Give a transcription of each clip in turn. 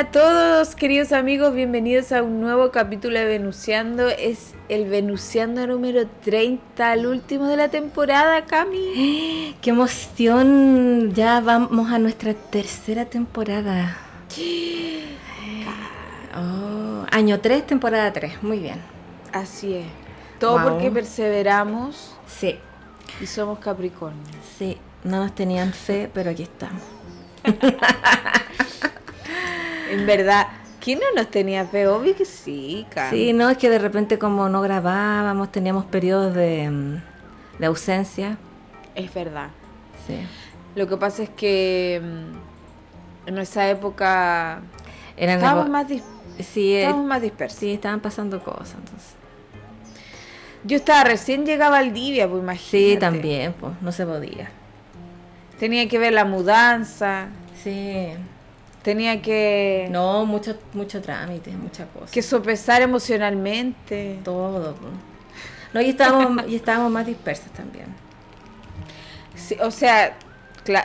a todos, queridos amigos, bienvenidos a un nuevo capítulo de Venuciando. Es el Venuciando número 30, el último de la temporada, Cami. ¡Qué emoción! Ya vamos a nuestra tercera temporada. Oh, año 3, temporada 3, muy bien. Así es. Todo Wow. porque perseveramos Sí, y somos Capricornio. sí, no nos tenían fe, pero aquí estamos. En verdad, ¿quién no nos tenía fe? Obvio que sí, Cami. Sí, no, es que de repente como no grabábamos, teníamos periodos de, mm, de ausencia. Es verdad. Sí. Lo que pasa es que mm, en esa época Eran estábamos más, sí, eh, estábamos más dispersos. sí, estaban pasando cosas, entonces. Yo estaba recién llegaba al Divia, pues imagínate. Sí, también, pues, no se podía. Tenía que ver la mudanza, Sí. Tenía que, No, mucho, mucho trámite, muchas cosas. que sopesar emocionalmente. Todo. No, y estábamos, y estábamos más dispersas también. Sí, o sea,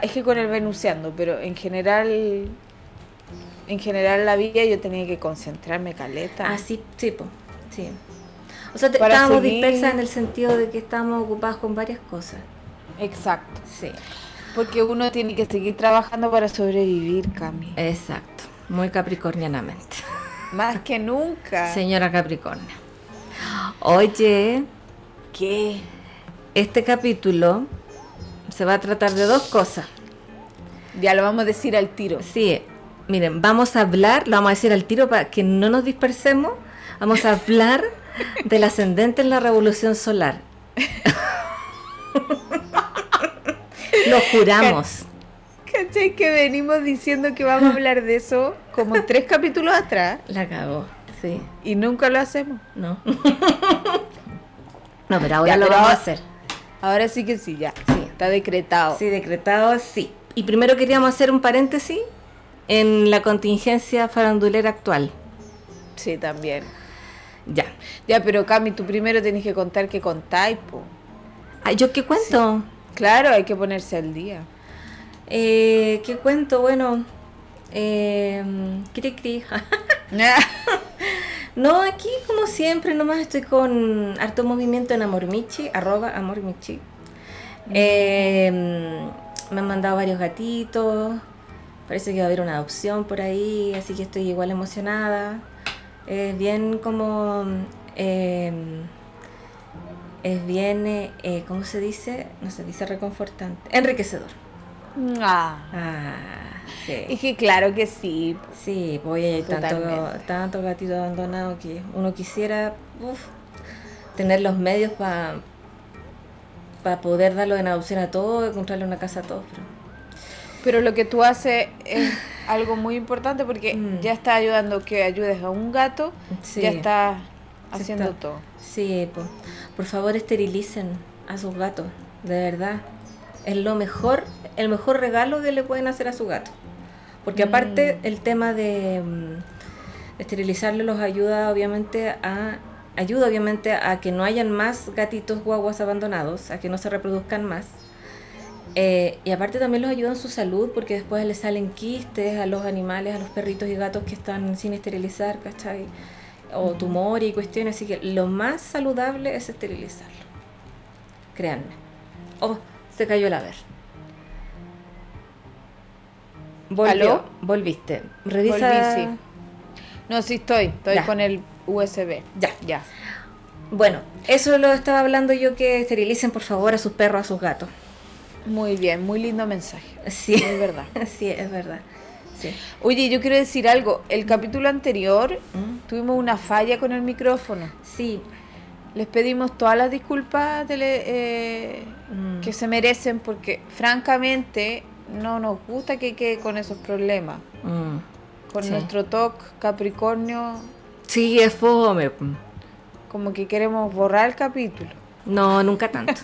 es que con el venuciando, pero en general, en general la vida yo tenía que concentrarme caleta. Ah, sí, sí, po, sí. O sea, te- estábamos seguir- dispersas en el sentido de que estábamos ocupadas con varias cosas. Exacto. Sí, Porque uno tiene que seguir trabajando para sobrevivir, Cami. exacto. Muy capricornianamente. Más que nunca. Señora Capricornio. Oye, ¿Qué? este capítulo se va a tratar de dos cosas. Ya lo vamos a decir al tiro. Sí, miren, vamos a hablar, lo vamos a decir al tiro para que no nos dispersemos. Vamos a hablar del ascendente en la revolución solar. lo juramos. ¿Cachai? Que venimos diciendo que vamos a hablar de eso como tres capítulos atrás La cagó, sí, y nunca lo hacemos. ¿no? no, pero ahora Ya, lo pero vamos a hacer. Ahora sí que sí, ya. Sí. Está decretado. Sí, decretado, sí. Y primero queríamos hacer un paréntesis en la contingencia farandulera actual. Sí, también. Ya. Ya, pero Cami, tú primero tenés que contar que contáis, po. ¿Yo qué cuento? Claro, hay que ponerse al día. Eh, ¿Qué cuento? Bueno, eh, cri cri. no, aquí como siempre, nomás estoy con harto movimiento en Amormichi, arroba Amormichi. Eh, me han mandado varios gatitos, parece que va a haber una adopción por ahí, así que estoy igual emocionada. Es bien como... eh, es bien, eh, ¿cómo se dice? No se dice reconfortante. Enriquecedor. Ah. Ah, Es sí. que claro que sí. Sí, pues hay tanto, tanto gatito abandonado que uno quisiera uf, tener los medios para poder darlo en adopción a todos, encontrarle una casa a todos. Pero... Pero lo que tú haces es algo muy importante porque Mm. ya está ayudando que ayudes a un gato, Sí, ya está haciendo está. todo. Sí, po. por favor esterilicen a sus gatos, de verdad. Es lo mejor, el mejor regalo que le pueden hacer a su gato. Porque aparte el tema de mm, esterilizarlo los ayuda obviamente a ayuda obviamente a que no hayan más gatitos guaguas abandonados, a que no se reproduzcan más. Eh, y aparte también los ayuda en su salud porque después les salen quistes a los animales, a los perritos y gatos que están sin esterilizar, ¿cachai? O tumores y cuestiones, así que lo más saludable es esterilizarlo. Créanme. Oh, se cayó la ver. Volvió, ¿Aló? volviste. Revisa. Volví, sí. No, sí estoy, estoy Ya. con el USB. Ya. Ya. Bueno, eso lo estaba hablando yo que esterilicen por favor a sus perros, a sus gatos. Muy bien, muy lindo mensaje. Sí, Es verdad. sí, es verdad. Sí. Oye, yo quiero decir algo. El capítulo anterior ¿Mm? tuvimos una falla con el micrófono. Sí, Les pedimos todas las disculpas de le- eh, Mm. que se merecen porque francamente no nos gusta que quede con esos problemas. Mm. Con Sí. nuestro TOC Capricornio, Sí, es fome. como que queremos borrar el capítulo. No, nunca tanto.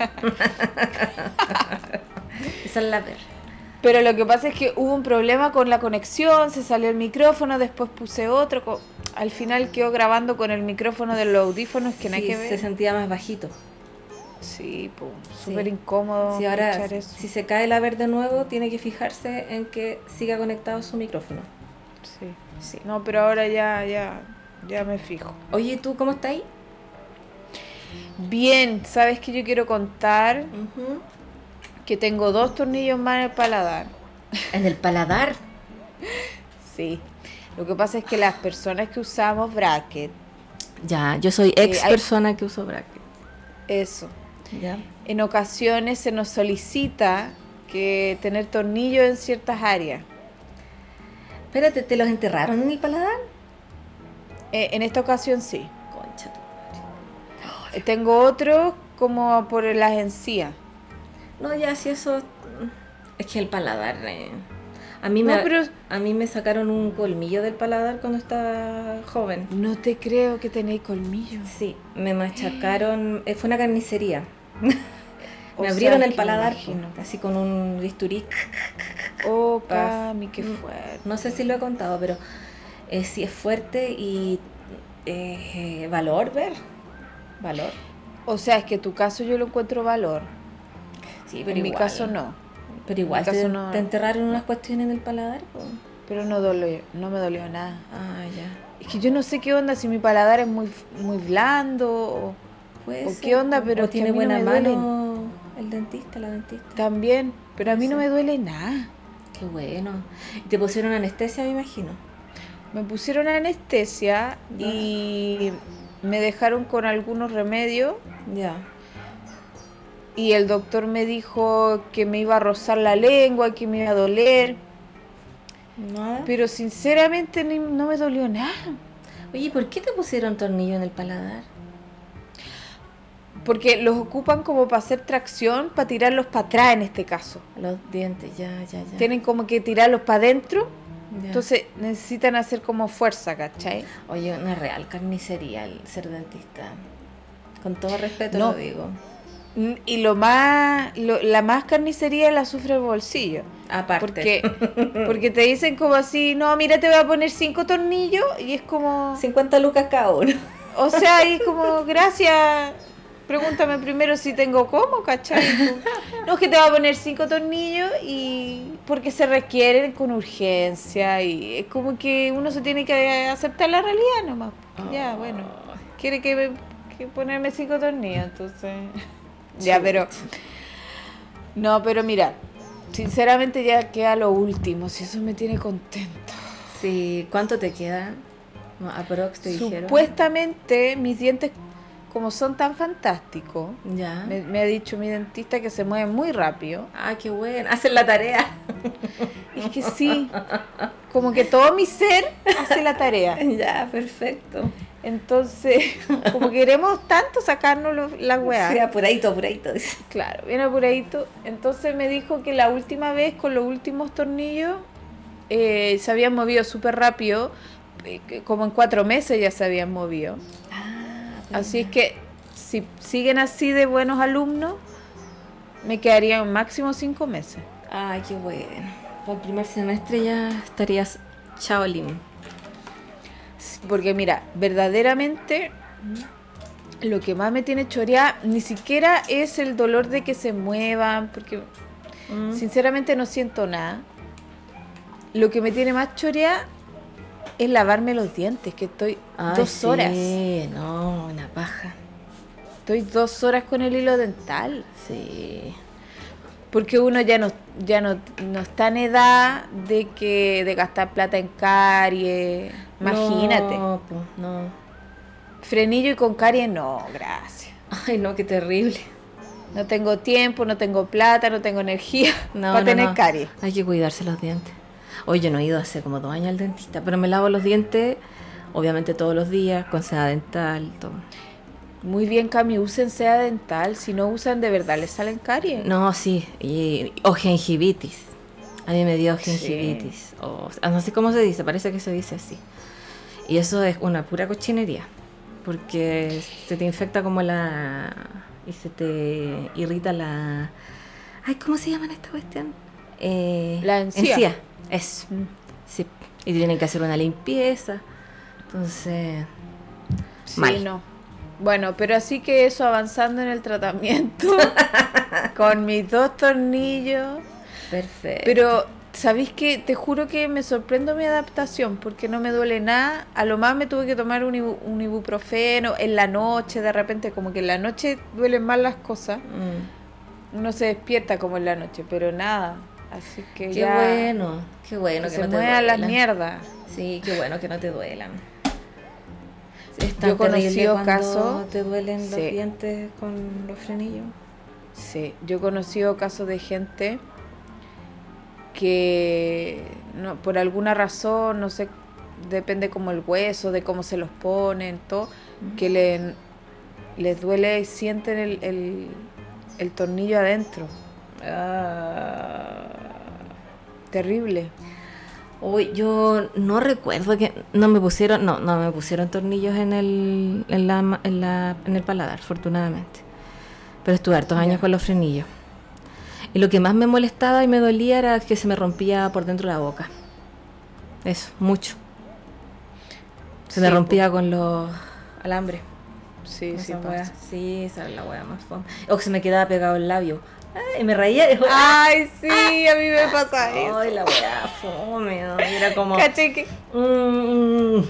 Esa es la ver. Pero lo que pasa es que hubo un problema con la conexión, se salió el micrófono, después puse otro. Al final quedó grabando con el micrófono de los audífonos que nada Sí, que se ver. sentía más bajito. Sí, pues, Sí. súper incómodo Si ahora, escuchar eso. si se cae la ver de nuevo, tiene que fijarse en que siga conectado su micrófono. Sí, sí. No, pero ahora ya, ya, ya me fijo. Oye, ¿tú cómo estás ahí? Bien, ¿sabes que yo quiero contar? Que tengo dos tornillos más en el paladar. En el paladar. Sí. Lo que pasa es que las personas que usamos bracket, Ya, yo soy ex persona que uso bracket. eso, Ya. en ocasiones se nos solicita que tener tornillos en ciertas áreas. Espérate, ¿te los enterraron en el paladar? Eh, en esta ocasión sí. Concha. tu madre. Eh, Tengo otros como por las encías. No, ya, si eso. mm, Es que el paladar. eh, A mí, No, me, pero- a mí me sacaron un colmillo del paladar cuando estaba joven. No te creo que tenéis colmillos. Sí, me machacaron. eh, Fue una carnicería. Me abrieron el paladar, así con un bisturí. Oh. Cami, qué Mm. fuerte. No sé si lo he contado, pero eh, sí es fuerte y eh, valor ver. Valor. O sea, es que tu caso yo lo encuentro valor. Sí, pero en mi caso no. Pero igual te, caso no. te enterraron unas cuestiones en el paladar. Pero no, dolió, no me dolió nada. Ah, ya. Es que yo no sé qué onda, si mi paladar es muy, muy blando o Puede ¿O ser, qué onda? Pero O es que a tiene no buena duelen. mano el dentista, la dentista. también. Pero a mí no me duele nada. Qué bueno. Y te pusieron anestesia, me imagino. Me pusieron anestesia Ya. y me dejaron con algunos remedios Ya. Y el doctor me dijo que me iba a rozar la lengua, que me iba a doler, Nada. pero sinceramente ni- no me dolió nada. Oye, ¿por qué te pusieron tornillo en el paladar? Porque los ocupan como para hacer tracción, para tirarlos para atrás en este caso. Los dientes, ya, ya, ya. Tienen como que tirarlos para adentro, entonces necesitan hacer como fuerza, ¿cachai? Oye, una real carnicería el ser dentista. Con todo respeto No. lo digo. Y lo más, lo- la más carnicería la sufre el bolsillo. Aparte. Porque, porque te dicen como así, no, mira, te voy a poner cinco tornillos y es como, 50 lucas cada uno. o sea, y es como, gracias, pregúntame primero si tengo cómo, ¿cachai? No, es que te voy a poner cinco tornillos y porque se requieren con urgencia y es como que uno se tiene que aceptar la realidad nomás. Ya, bueno, quiere que, me- que ponerme cinco tornillos, entonces... Ya, pero... No, pero mira, sinceramente ya queda lo último, si eso me tiene contento. Sí, ¿cuánto te queda? No, Aprox te dijeron. Supuestamente mis dientes, como son tan fantásticos, Ya. me, me ha dicho mi dentista que se mueven muy rápido. Ah, qué bueno. Hacen la tarea. Es que sí, como que todo mi ser hace la tarea. ya, perfecto. Entonces, como queremos tanto sacarnos la weá. Sí, apuradito, apuradito. Claro, bien apuradito. Entonces me dijo que la última vez con los últimos tornillos eh, se habían movido súper rápido, eh, como en cuatro meses ya se habían movido. Ah, Así es que si siguen así de buenos alumnos, me quedarían máximo cinco meses. Ay, qué bueno. Para el primer semestre ya estarías Shaolin. Porque mira, verdaderamente lo que más me tiene choreada ni siquiera es el dolor de que se muevan, porque Mm. sinceramente no siento nada. Lo que me tiene más choreada es lavarme los dientes, que estoy Ay, dos sí, horas. no, una paja. Estoy dos horas con el hilo dental. Sí. Porque uno ya no, ya no, no está en edad de que de gastar plata en caries. Imagínate. No, po, no. Frenillo y con caries, no, gracias. Ay, no, qué terrible. No tengo tiempo, no tengo plata, no tengo energía No, para no, tener no. caries. Hay que cuidarse los dientes. Hoy yo no he ido hace como dos años al dentista, pero me lavo los dientes, obviamente todos los días, con seda dental, todo. Muy bien, Cami, usen seda dental. Si no usan, de verdad les salen caries. No, sí, y, o gingivitis. A mí me dio gingivitis. O, no sé cómo se dice, parece que se dice así. Y eso es una pura cochinería. Porque se te infecta como la. y se te irrita la. Ay, ¿cómo se llama esta cuestión? Eh, La encía. Eso. Sí. Y tienen que hacer una limpieza. Entonces. Sí, mal. no. Bueno, pero así que eso, avanzando en el tratamiento, con mis dos tornillos. Perfecto. Pero, ¿sabéis qué? Te juro que me sorprendo mi adaptación, porque no me duele nada. A lo más me tuve que tomar un, ibu- un ibuprofeno en la noche, de repente, como que en la noche duelen más las cosas. Mm. Uno se despierta como en la noche, pero nada. Así que Qué ya bueno, qué bueno que que, se no te muevan las mierdas. Sí, qué bueno que no te duelan. Es Yo tan cuando casos- te duelen los Sí. dientes con los frenillos. Sí, yo he conocido casos de gente que no, por alguna razón, no sé, depende como el hueso, de cómo se los ponen, todo, que le, les duele y sienten el, el, el tornillo adentro. Ah. Terrible. Uy, yo no recuerdo que no me pusieron, no, no me pusieron tornillos en el, en la, en la, en el paladar, afortunadamente. Pero estuve hartos años con los frenillos. Y lo que más me molestaba y me dolía era que se me rompía por dentro la boca. Eso, mucho. Se me rompía con los alambres. Sí, sí, pasa. Sí, esa es la wea más fome. O que se me quedaba pegado el labio. Ay, me reía. y- Ay, sí, a mí me pasa eso. Ay, la wea fome. ¿no? Era como. Caché que, Mm.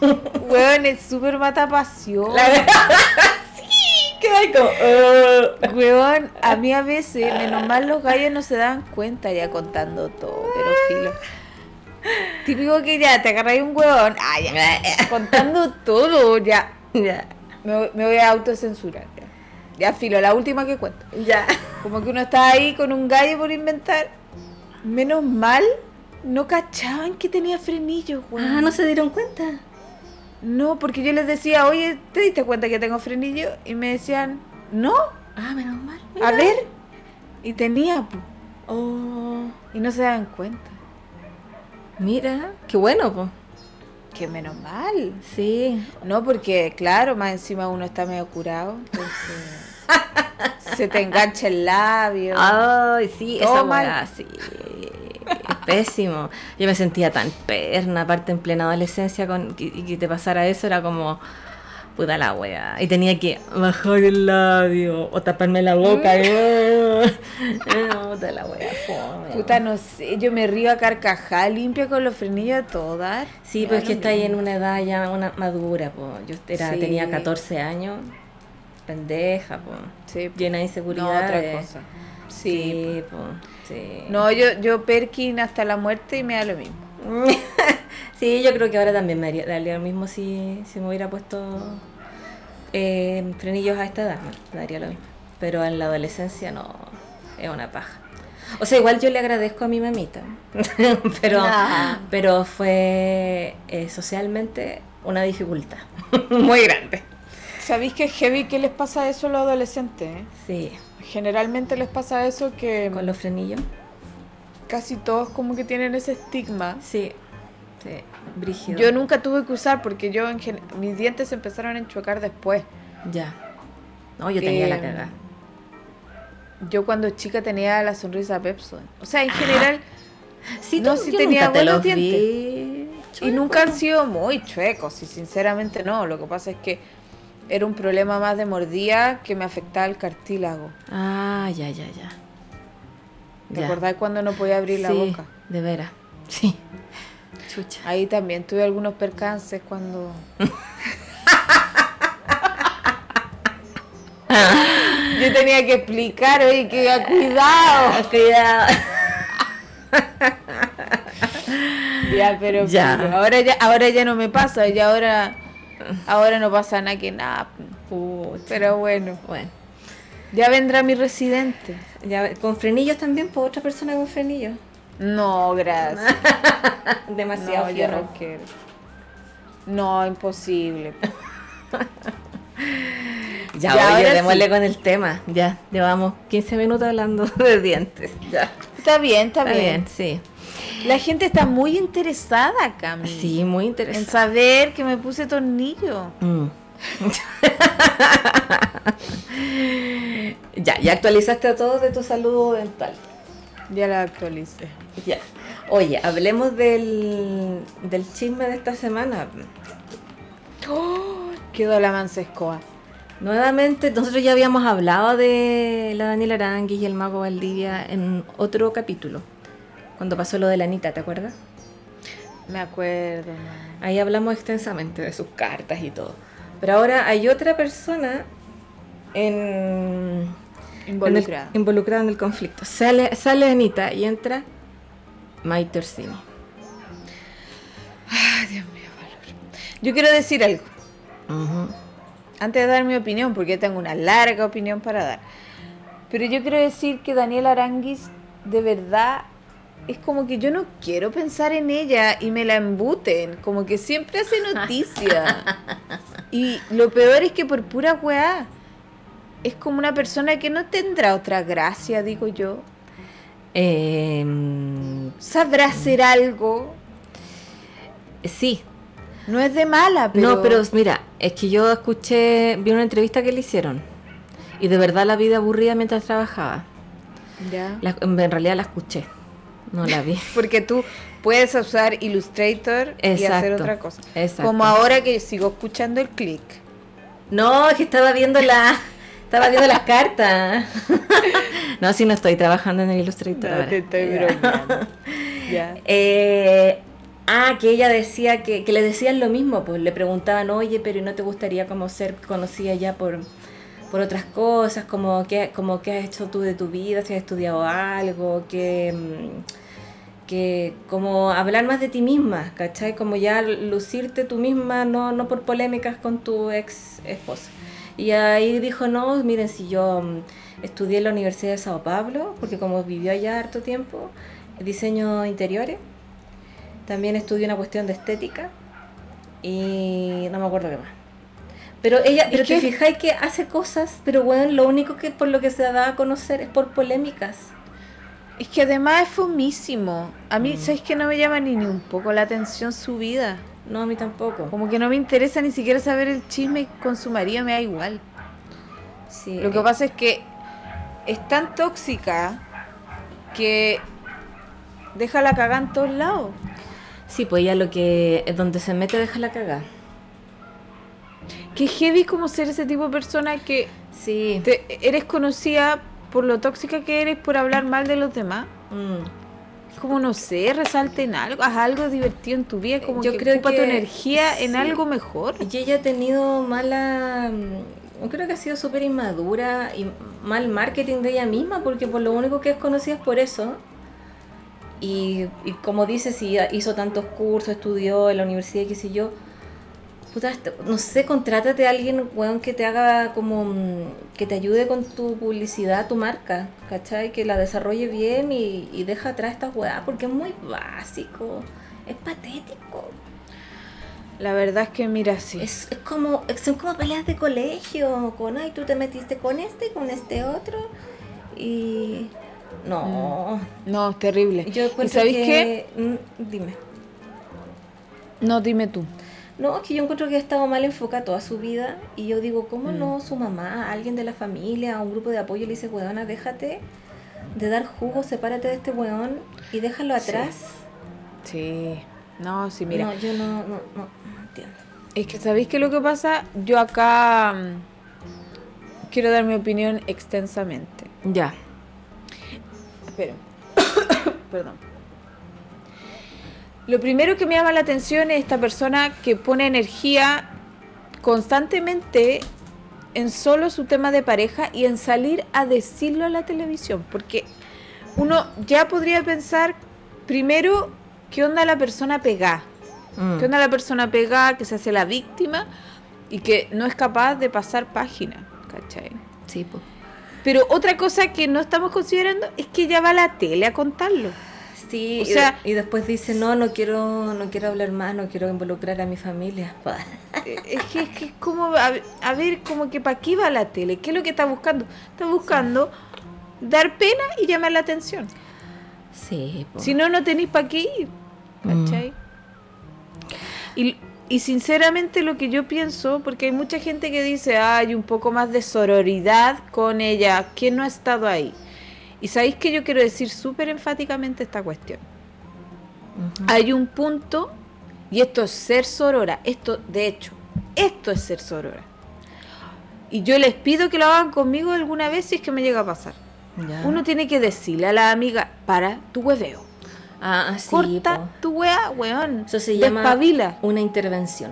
weón, es súper mata pasión. La sí, que hay como. "Uh". Weón, a mí a veces, menos mal los gallos no se dan cuenta ya contando todo, pero filo. Típico que ya te agarráis un huevón, ah, ya, contando todo, ya. ya, me voy a autocensurar. Ya. filo, la última que cuento. ya. Como que uno está ahí con un gallo por inventar. Menos mal, no cachaban que tenía frenillos, weón. Ah, no se dieron cuenta. No, porque yo les decía, oye, ¿te diste cuenta que tengo frenillo? Y me decían, no, Ah, menos mal. a ver. Y tenía, po. Oh, Y no se dan cuenta. mira, qué bueno, pues. Que menos mal. Sí. No, porque claro, más encima uno está medio curado, entonces se te engancha el labio. Ay, sí, esa sí. Es pésimo. Yo me sentía tan perna, aparte en plena adolescencia, con, y, que te pasara eso, era como, puta la wea. Y tenía que bajar el labio o taparme la boca. y, eh, puta la wea, fome. Puta, no sé, yo me río a carcajada, limpia con los frenillos a todo dar. Sí, pues que está ahí en una edad ya una madura, pues. Yo era, Sí. tenía 14 años, pendeja, pues. Sí, po. Llena de no, inseguridades. otra cosa. Sí. Sí. Sí. No, yo, yo Perkin hasta la muerte y me da lo mismo. sí, yo creo que ahora también me haría, daría lo mismo si, si me hubiera puesto eh, frenillos a esta edad, me daría lo mismo. Pero en la adolescencia no, es una paja. O sea, igual yo le agradezco a mi mamita, pero, Nah. pero fue eh, socialmente una dificultad muy grande. ¿Sabéis que es heavy que les pasa eso a los adolescentes? eh? Sí, Generalmente les pasa eso que con los frenillos. casi todos como que tienen ese estigma. Sí, sí, brígido. Yo nunca tuve que usar porque yo en gen- mis dientes empezaron a enchuecar después. Ya. No, yo tenía la Eh, cagada. Yo cuando chica tenía la sonrisa Pepsodent. O sea, en general, Sí, no, sí tenía buenos vi y nunca han sido muy chuecos, y sinceramente no. Lo que pasa es que era un problema más de mordida que me afectaba el cartílago. Ah, ya, ya, ya. ¿Te Ya. acordás cuando no podía abrir la boca? De veras. Sí. Chucha. Ahí también tuve algunos percances cuando... Yo tenía que explicar, oye, que cuidado. Cuidado. Ya, pero Ya. pero ahora ya, ahora ya no me pasa, ya ahora, ahora no pasa nada que nada. Pucha. Pero bueno, Bueno. ya vendrá mi residente. Ya, con frenillos también, por otra persona con frenillos. No, gracias. Demasiado No, yo no quiero. No, imposible. Ya, Ya, oye, démosle sí. con el tema. Ya, llevamos 15 minutos hablando de dientes. Ya. Está bien, está, Está bien. bien, sí. La gente está muy interesada, Cami. Sí, muy En interesante. saber que me puse tornillo. Mm. ya, ya actualizaste a todos de tu salud dental. Ya la actualicé. Ya. Oye, hablemos del, del chisme de esta semana. ¡Oh! Quedó la mancescoa. Nuevamente, nosotros ya habíamos hablado de la Daniela Arangui y el mago Valdivia en otro capítulo, cuando pasó lo de la Anita, ¿te acuerdas? Me acuerdo, no. Ahí hablamos extensamente de sus cartas y todo. Pero ahora hay otra persona en, Involucrada. en el- involucrada en el conflicto. Sale, sale Anita y entra Maite Orsini. Ay, Dios mío, valor. Yo quiero decir algo. Antes de dar mi opinión, porque tengo una larga opinión para dar. Pero yo quiero decir que Daniela Aranguis, de verdad, es como que yo no quiero pensar en ella y me la embuten. Como que siempre hace noticia. y lo peor es que por pura weá. Es como una persona que no tendrá otra gracia, digo yo. Eh, Sabrá hacer algo. sí, No es de mala, pero. no, pero mira, es que yo escuché, vi una entrevista que le hicieron y de verdad la vida aburrida mientras trabajaba. Ya. La- en realidad la escuché, no la vi. Porque tú puedes usar Illustrator y hacer otra cosa. exacto. Como ahora que sigo escuchando el click. No, es que estaba viendo la, estaba viendo las cartas. no, si no estoy trabajando en el Illustrator. ahora. Ya. Ya. Eh, ah, que ella decía que, que le decían lo mismo, pues le preguntaban, oye, pero ¿y no te gustaría como ser conocida ya por, por otras cosas? Como qué, como qué has hecho tú de tu vida, si has estudiado algo, que, mm, que como hablar más de ti misma, ¿cachai? Como ya lucirte tú misma, no, no por polémicas con tu ex esposa. Y ahí dijo, no, miren, si yo mm, estudié en la Universidad de Sao Paulo, porque como vivió allá harto tiempo, diseño interiores, también estudié una cuestión de estética y no me acuerdo qué más. Pero ella, pero te que- fijáis que hace cosas, pero bueno, lo único que por lo que se da a conocer es por polémicas. Es que además es fumísimo. A mí, Mm. ¿sabes que No me llama ni, ni un poco la atención su vida. No, a mí tampoco. Como que no me interesa ni siquiera saber el chisme con su marido, me da igual. Sí, Lo que pasa es que es tan tóxica que deja la cagada en todos lados. Sí, pues ella lo que es donde se mete deja la cagada. Que heavy como ser ese tipo de persona que Sí. te- eres conocida por lo tóxica que eres por hablar mal de los demás. Mm. Como no sé, resalte en algo, haz algo divertido en tu vida, como Yo que creo ocupa tu energía en algo mejor. Y ella ha tenido mala. mm, creo que ha sido súper inmadura y mal marketing de ella misma, porque por lo único que es conocida es por eso. Y, y como dice, si hizo tantos cursos, estudió en la universidad, qué sé yo. Puta, no sé, contrátate a alguien, weón, que te haga como. mm, que te ayude con tu publicidad, tu marca, ¿cachai? Que la desarrolle bien y, y deja atrás estas weas, porque es muy básico, es patético. La verdad es que mira, sí. Es, es como, son como peleas de colegio, con, ay, tú te metiste con este, con este otro, y... No, No, es terrible. yo ¿Y sabéis que... qué? Mm, Dime. No, dime tú. No, es que yo encuentro que ha estado mal enfocada toda su vida, y yo digo, ¿cómo Mm. no su mamá, alguien de la familia, un grupo de apoyo le dice, weona, déjate de dar jugo, sepárate de este weón y déjalo atrás? Sí. No, sí, mira. No, yo no, no, no, no entiendo. Es que sabéis que lo que pasa, yo acá mm, quiero dar mi opinión extensamente. Ya. Espera. Perdón. Lo primero que me llama la atención es esta persona que pone energía constantemente en solo su tema de pareja y en salir a decirlo a la televisión. Porque uno ya podría pensar, primero, ¿qué onda la persona pegada? Mm. ¿Qué onda la persona pegada que se hace la víctima y que no es capaz de pasar página? ¿Cachai? Sí, pues. Pero otra cosa que no estamos considerando es que ella va a la tele a contarlo. Sí, O sea- y, de- y después dice, no, no quiero, no quiero hablar más, no quiero involucrar a mi familia. Eh, Es que es que como, a, ver- a ver, como que para qué va la tele, ¿qué es lo que está buscando? Está buscando dar pena y llamar la atención. Sí, po. Si no, no tenéis para qué ir. ¿Cachai? Y, y sinceramente lo que yo pienso, porque hay mucha gente que dice, "Ah, hay un poco más de sororidad con ella, ¿quién no ha estado ahí? Y sabéis que yo quiero decir súper enfáticamente esta cuestión. Hay un punto, y esto es ser sorora, esto, de hecho, esto es ser sorora. Y yo les pido que lo hagan conmigo alguna vez si es que me llega a pasar. Ya. Uno tiene que decirle a la amiga, para tu hueveo. Ah, sí, Corta po. tu wea, weón. Eso se llama Despabila. una intervención.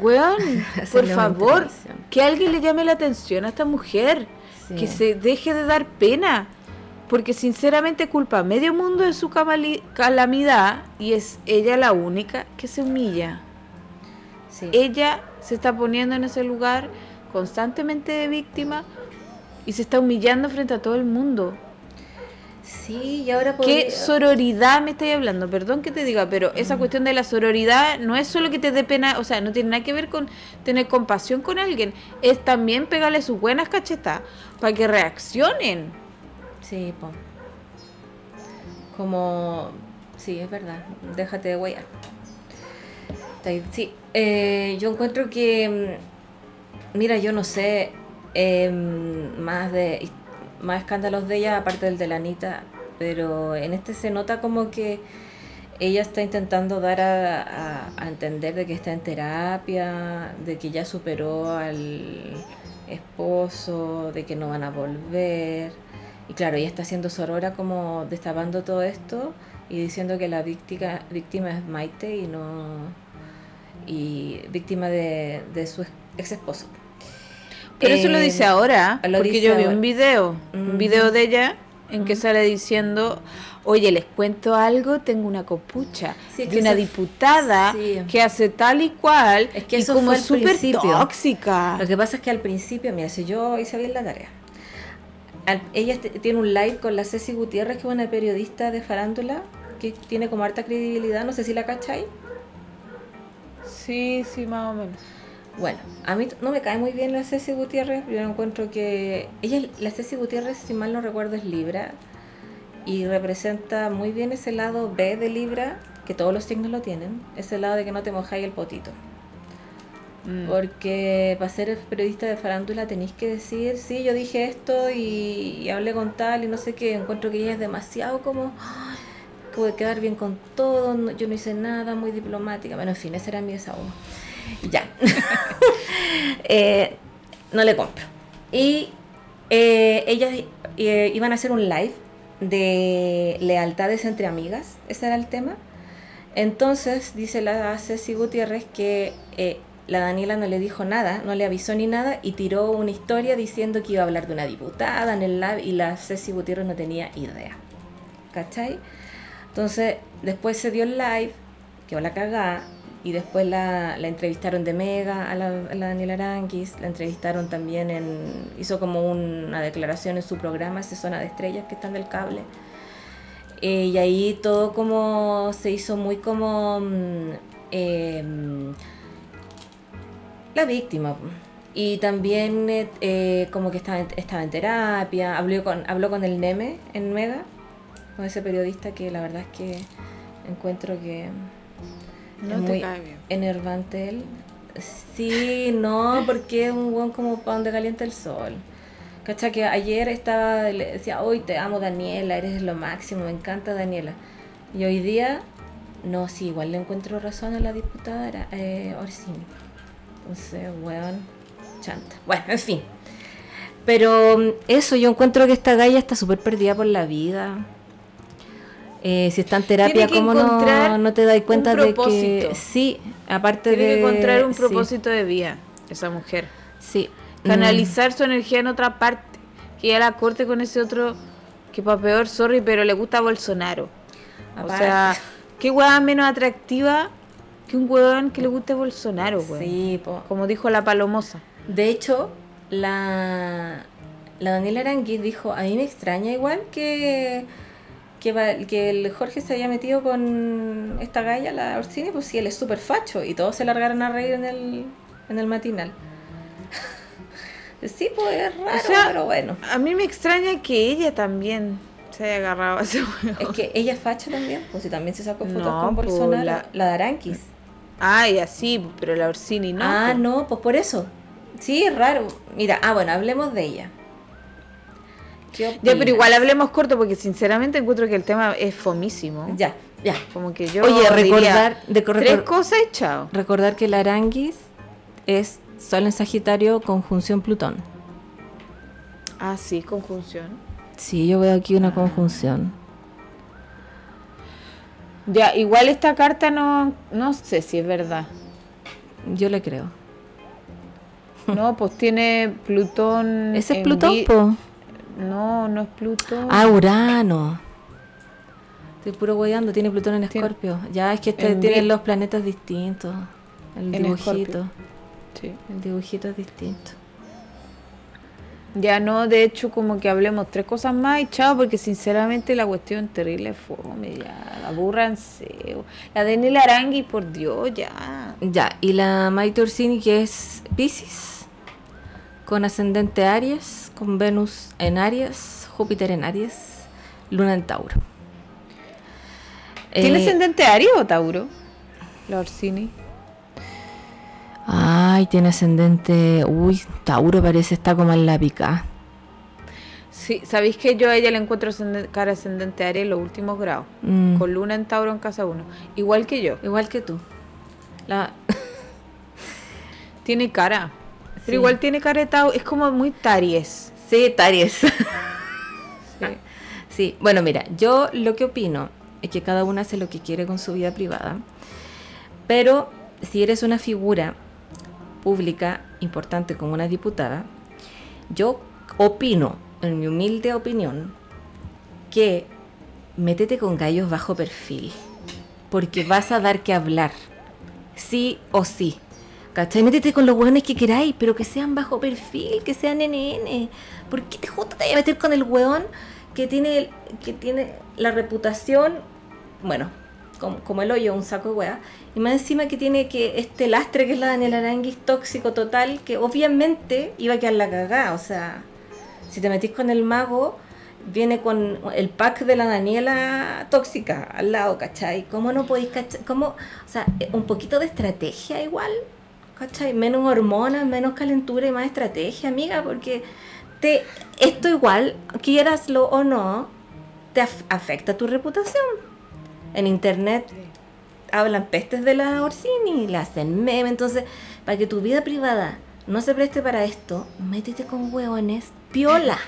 Weón, por favor, que alguien le llame la atención a esta mujer. Sí. Que se deje de dar pena. Porque sinceramente culpa a medio mundo de su calamidad y es ella la única que se humilla. Sí. Ella se está poniendo en ese lugar constantemente de víctima y se está humillando frente a todo el mundo. Sí, y ahora ¿Qué sororidad me estáis hablando? Perdón que te diga, pero esa cuestión de la sororidad no es solo que te dé pena, o sea, no tiene nada que ver con tener compasión con alguien, es también pegarle sus buenas cachetadas para que reaccionen. Sí, po. Como... Sí, es verdad. Déjate de ahí. Sí, eh, yo encuentro que... mm, Mira, yo no sé eh, más de más escándalos de ella, aparte del de la Anita, pero en este se nota como que ella está intentando dar a- a entender de que está en terapia, de que ya superó al esposo, de que no van a volver. Y claro, ella está haciendo sorora como destapando todo esto y diciendo que la víctima, víctima es Maite y no y víctima de, de su ex esposo. Pero eso lo Eh, dice ahora, lo porque dice yo vi ahora. un video, un video de ella en que sale diciendo, oye, les cuento algo, tengo una copucha Sí, es de una eso- diputada sí. que hace tal y cual, Es que y eso como es súper tóxica. Lo que pasa es que al principio, mira, si yo hice bien la tarea. Al- ella tiene un live con la Ceci Gutiérrez, que es una periodista de farándula, que tiene como harta credibilidad, no sé si la cachai. Sí, sí, más o menos. Bueno, a mí no me cae muy bien la Ceci Gutiérrez, yo encuentro que ella, la Ceci Gutiérrez, si mal no recuerdo, es Libra y representa muy bien ese lado B de Libra, que todos los signos lo tienen, ese lado de que no te mojáis el potito. Mm. Porque para ser periodista de farándula tenéis que decir, sí, yo dije esto y, y hablé con tal y no sé qué. Encuentro que ella es demasiado como, "Ay, que voy a quedar bien con todo, no- yo no hice nada, muy diplomática. Bueno, en fin, ese era mi desahogo. Ya. Eh, no le compro. Y eh, ellas eh, iban a hacer un live de lealtades entre amigas, ese era el tema. Entonces dice la Ceci Gutiérrez que la Daniela no le dijo nada, no le avisó ni nada y tiró una historia diciendo que iba a hablar de una diputada en el live y la Ceci Gutiérrez no tenía idea. ¿Cachai? Entonces después se dio el live, que la cagá, y después la, entrevistaron de Mega a la, Daniela Aranguis, la entrevistaron también en, hizo como una declaración en su programa, ese Zona de Estrellas que están del cable. Eh, y ahí todo como se hizo muy como mm, em, la víctima. Y también eh, eh, como que estaba estaba en terapia, habló con, habló con el Neme en Mega, con ese periodista que la verdad es que encuentro que No es te muy cae bien. enervante él. Sí, no, porque es un buen como para donde calienta el sol. ¿Cachai? Que ayer estaba, le decía, hoy te amo Daniela, eres lo máximo, me encanta Daniela. Y hoy día, no, sí, igual le encuentro razón a la diputada eh, Orsini. Entonces, weón, chanta. Bueno, en fin. Pero mm, eso, yo encuentro que esta galla está súper perdida por la vida. Eh, si está en terapia, Tiene ¿cómo no, no te das cuenta un de que sí, aparte Tiene de que encontrar un sí, propósito de vida, esa mujer. Sí. Canalizar su energía en otra parte. Que ya la corte con ese otro, que para peor, sorry, pero le gusta Bolsonaro. O sea, qué hueá menos atractiva que un hueón que le guste Bolsonaro, weón. Sí, po. Como dijo la palomosa. De hecho, la, la Daniela Aranguiz dijo, a mí me extraña igual que, que, va- que el Jorge se había metido con esta galla, la Orsini, pues sí, él es súper facho. Y todos se largaron a reír en el, en el matinal. sí, pues es raro, O sea, pero bueno. A mí me extraña que ella también se haya agarrado a ese huevo. Es que ella es facha también, pues si también se sacó fotos No, con pues, Bolsonaro, la- la, de Aranquis. Ay, así, pero la Orsini no. ah, pues. no, pues por eso. Sí, es raro. Mira, ah, bueno, hablemos de ella. ¿Qué Ya, pero igual hablemos corto porque sinceramente encuentro que el tema es fomísimo. Ya, ya. Como que yo Oye, recordar, de, tres cosas y chao. recordar que la Aranguis es Sol en Sagitario conjunción Plutón. Ah, sí, conjunción. Sí, yo veo aquí una conjunción. Ya, igual esta carta no, no sé si es verdad. Yo le creo. No, pues tiene Plutón. Ese es Plutón, po. No, no es Plutón. Ah, Urano. Estoy puro hueando, tiene Plutón en Escorpio. Ya, es que este en tiene los planetas distintos. El En dibujito. Sí. El dibujito es distinto. Ya no, de hecho, como que hablemos tres cosas más y chao, porque sinceramente la cuestión terrible es fome, ya, abúrranse. La Daniela Arangui, por Dios, ya. Ya, y la Maite Orsini que es Pisces, con ascendente Aries, con Venus en Aries, Júpiter en Aries, Luna en Tauro. ¿Tiene Eh, ascendente Aries o Tauro? La Orsini. Ay, tiene ascendente. Uy, Tauro parece está como en la pica. Sí, ¿sabéis que yo a ella le encuentro cara ascendente Aries en los últimos grados? Mm, Con Luna en Tauro en casa 1. Igual que yo. Igual que tú. La... Tiene cara. Pero igual tiene Tauro. Es como muy Taries. Sí, Taries. Sí. Sí, bueno, mira, yo lo que opino es que cada una hace lo que quiere con su vida privada, pero si eres una figura pública importante como una diputada, yo opino, en mi humilde opinión, que métete con gallos bajo perfil, porque vas a dar que hablar, sí o sí. ¿Cachai? Métete con los hueones que queráis, pero que sean bajo perfil, que sean NN. ¿Por qué te justo te vas a meter con el hueón que tiene, que tiene la reputación, bueno, como, el hoyo, un saco de hueá, y más encima que tiene que este lastre que es la Daniela Aranguis tóxico total, que obviamente iba a quedar la cagada, o sea, si te metís con el mago, viene con el pack de la Daniela tóxica al lado, ¿cachai? ¿Cómo no podéis cachar? ¿Cómo? O sea, eh, un poquito de estrategia igual, ¿cachai? Menos hormonas, menos calentura y más estrategia, amiga, porque te, esto igual, quieraslo o no, te af- afecta tu reputación. En internet hablan pestes de la Orsini, le hacen meme, entonces, para que tu vida privada no se preste para esto, métete con hueones, piola.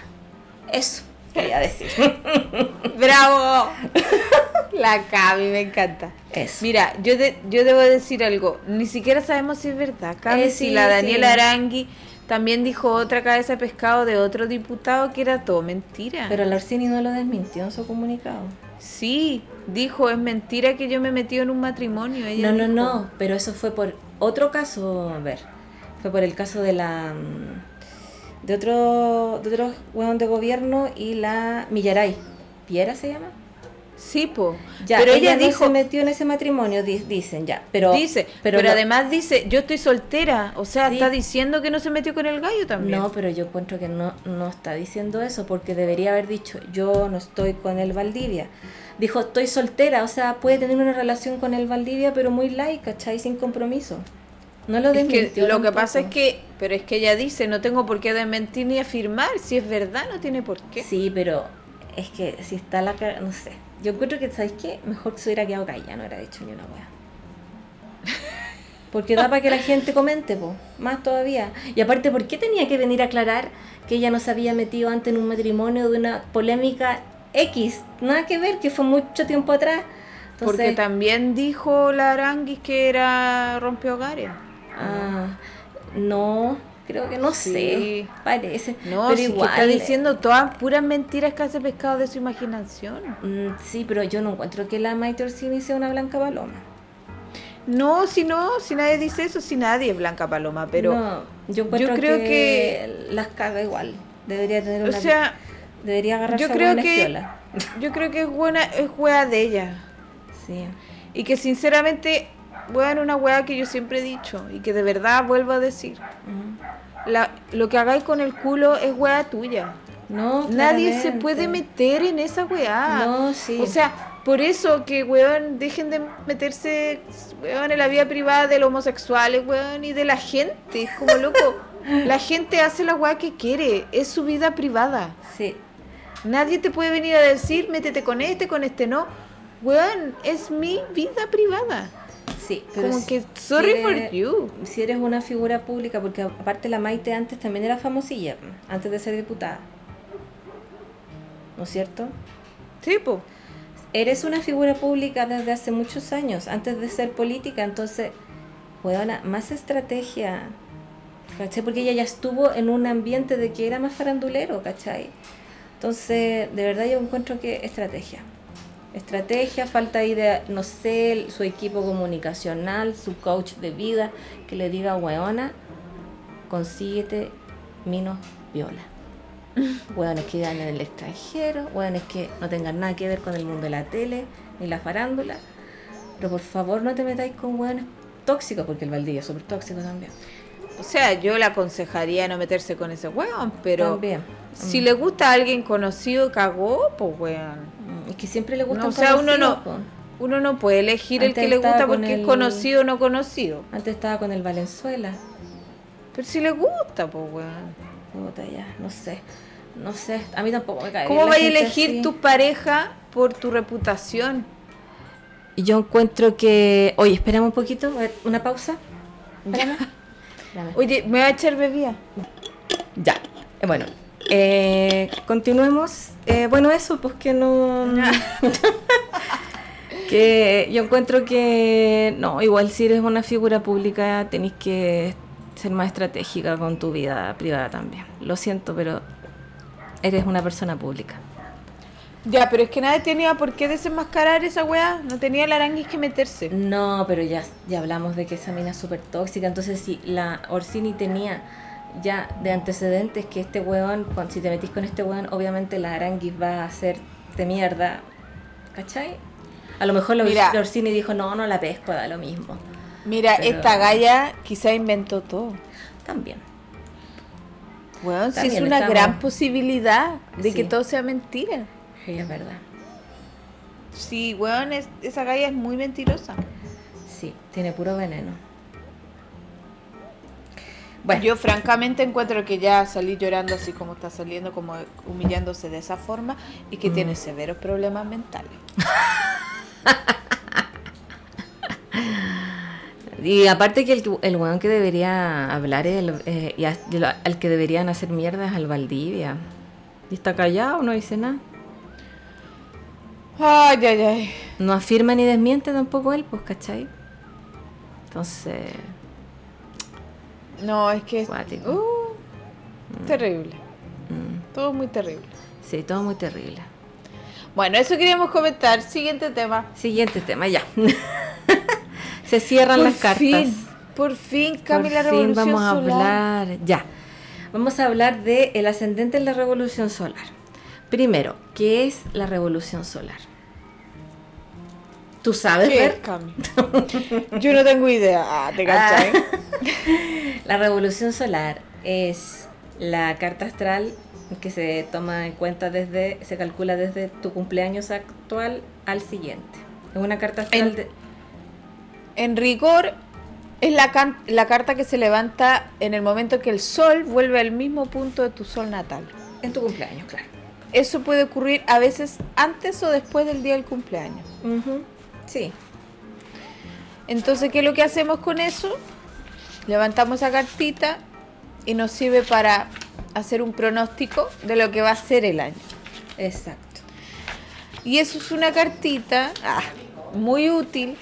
Eso quería decir. ¡Bravo! La Cami, me encanta. Eso. Mira, yo, de- yo debo decir algo. Ni siquiera sabemos si es verdad. Cami, Eh, si la Daniela sí. Arangui también dijo otra cabeza de pescado de otro diputado que era todo mentira. Pero la Orsini no lo desmintió en su comunicado. sí, dijo, es mentira que yo me he metido en un matrimonio. Ella No, no, dijo. no, pero eso fue por otro caso, a ver, fue por el caso de la mm, de otro de otro hueón de gobierno y la Millaray. ¿Piera se llama? Sí, po. Ya, pero ella, ella, no se metió en ese matrimonio, di- dicen ya, pero dice, pero, lo- además dice, yo estoy soltera. O sea, Sí. está diciendo que no se metió con el gallo también. No, pero yo encuentro que no, no está diciendo eso porque debería haber dicho, yo no estoy con el Valdivia. Dijo, estoy soltera, o sea, puede tener una relación con el Valdivia, pero muy light, ¿cachai? Sin compromiso. No lo Es que desmintió lo que pasa es que, pero es que ella dice, no tengo por qué desmentir ni afirmar, si es verdad no tiene por qué. Sí, pero es que si está la cara, no sé. Yo encuentro que, ¿sabes qué? Mejor se hubiera quedado callada, no hubiera dicho ni una wea. Porque da para que la gente comente, po, más todavía. Y aparte, ¿por qué tenía que venir a aclarar que ella no se había metido antes en un matrimonio de una polémica X? Nada que ver, que fue mucho tiempo atrás. Porque también dijo la Aranguis que era rompe hogares. Ah, no, creo que no Sí. sé, parece. No, pero que igual, está diciendo todas puras mentiras que hace pescado de su imaginación. Mm, sí, pero yo no encuentro que la Maite Orsini sea una blanca paloma. No, si no, si nadie dice eso, si nadie es Blanca Paloma, pero, No, yo, creo que, las caga igual. Debería tener o una, sea, Debería agarrarse Yo creo que yo creo que es buena, es wea de ella. Sí. Y que sinceramente, weón, una wea que yo siempre he dicho y que de verdad vuelvo a decir. La, lo que hagáis con el culo es wea tuya. No, Nadie se puede meter en esa weá. No, sí. O sea, por eso que, weón, dejen de meterse, weón, en la vida privada de los homosexuales, weón, y de la gente. Es como loco. la gente hace la weá que quiere. Es su vida privada. Sí. Nadie te puede venir a decir, métete con este, con este no. Weón, es mi vida privada. Sí, pero Como si- que, si sorry eres- for you. Si eres una figura pública, porque aparte la Maite antes también era famosilla, antes de ser diputada. ¿No es cierto? Sí, po. Eres una figura pública desde hace muchos años, antes de ser política, entonces, weona, más estrategia. ¿Cachai? Porque ella ya estuvo en un ambiente de que era más farandulero, ¿cachai? Entonces, de verdad yo encuentro que estrategia. Estrategia, falta de, no sé, su equipo comunicacional, su coach de vida, que le diga, weona, consíguete minos viola. Hueones que vivan en el extranjero, hueones que no tengan nada que ver con el mundo de la tele ni la farándula. Pero por favor no te metáis con hueones tóxicos, porque el baldillo es súper tóxico también. O sea, yo le aconsejaría no meterse con ese weón, pero También. Si le gusta a alguien conocido, cagó, pues weón. Es que siempre le gusta No, o sea, uno no, po. uno no puede elegir el que le gusta porque el- es conocido o no conocido. Antes estaba con el Valenzuela. Pero si le gusta, pues weón. Puta, ya, no sé. No sé, a mí tampoco me cae. ¿Cómo vas a elegir así. tu pareja por tu reputación? Y Yo encuentro que. Oye, esperamos un poquito, a ver, una pausa. Espérame. Espérame. Oye, me va a echar bebida. Ya, eh, bueno, eh, continuemos. Eh, bueno, eso, pues que no. que yo encuentro que. No, igual si eres una figura pública, tenés que ser más estratégica con tu vida privada también. Lo siento, pero eres una persona pública. Ya, pero es que nadie tenía por qué desenmascarar esa weá. No tenía el aranguis que meterse. No, pero ya, ya hablamos de que esa mina es súper tóxica. Entonces, si la Orsini tenía ya de antecedentes que este weón, cuando, si te metís con este weón, obviamente la Aranguis va a hacerte mierda. ¿Cachai? A lo mejor la, Orsini dijo, no, no la pesco, da lo mismo. Mira, Pero- esta galla quizá inventó todo. También. Weón, si es una estamos- gran posibilidad de que Sí. todo sea mentira. Sí, es verdad. Sí, weón, es- esa galla es muy mentirosa. Sí, tiene puro veneno. Bueno, Yo francamente encuentro que ya salir llorando así como está saliendo, como humillándose de esa forma y que Mm. tiene severos problemas mentales. Y aparte que el, el weón que debería hablar es el, eh, y al que deberían hacer mierda es al Valdivia. Y está callado, no dice nada. Ay, ay, ay. No afirma ni desmiente tampoco él, pues, ¿cachai? Entonces, No, es que es uh, terrible. mm, Todo muy terrible. sí, todo muy terrible. Bueno, eso queríamos comentar. Siguiente tema. Siguiente tema, ya. Se cierran las cartas. fin, por fin, Cami, la Por fin revolución vamos a solar. hablar, ya. Vamos a hablar de el ascendente en la revolución solar. Primero, ¿qué es la revolución solar? ¿Tú sabes ¿Qué es, ver? Yo no tengo idea. Ah, ¿te cachai? La revolución solar es la carta astral que se toma en cuenta desde, se calcula desde tu cumpleaños actual al siguiente. Es una carta astral En- de, En rigor, es la, can- la carta que se levanta en el momento que el sol vuelve al mismo punto de tu sol natal. en tu cumpleaños, claro. Eso puede ocurrir a veces antes o después del día del cumpleaños. Ujú, Sí. Entonces, ¿qué es lo que hacemos con eso? Levantamos esa cartita y nos sirve para hacer un pronóstico de lo que va a ser el año. Exacto. Y eso es una cartita ah, muy útil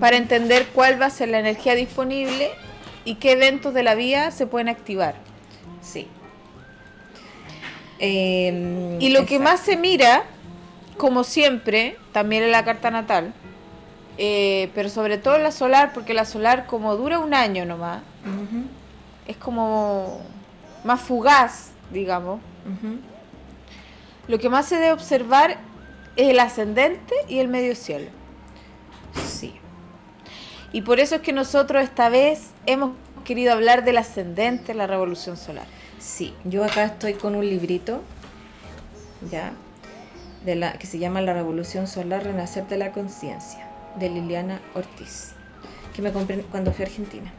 para entender cuál va a ser la energía disponible y qué eventos de la vida se pueden activar. Sí. Em, Y lo que más se mira, como siempre, también en la carta natal, eh, pero sobre todo la solar, porque la solar como dura un año nomás, es como más fugaz, digamos. lo que más se debe observar es el ascendente y el medio cielo. Sí. Y por eso es que nosotros esta vez hemos querido hablar del ascendente, la revolución solar. Sí, yo acá estoy con un librito, ya, de la, que se llama La Revolución Solar, Renacer de la Conciencia, de Liliana Ortiz, que me compré cuando fui a Argentina.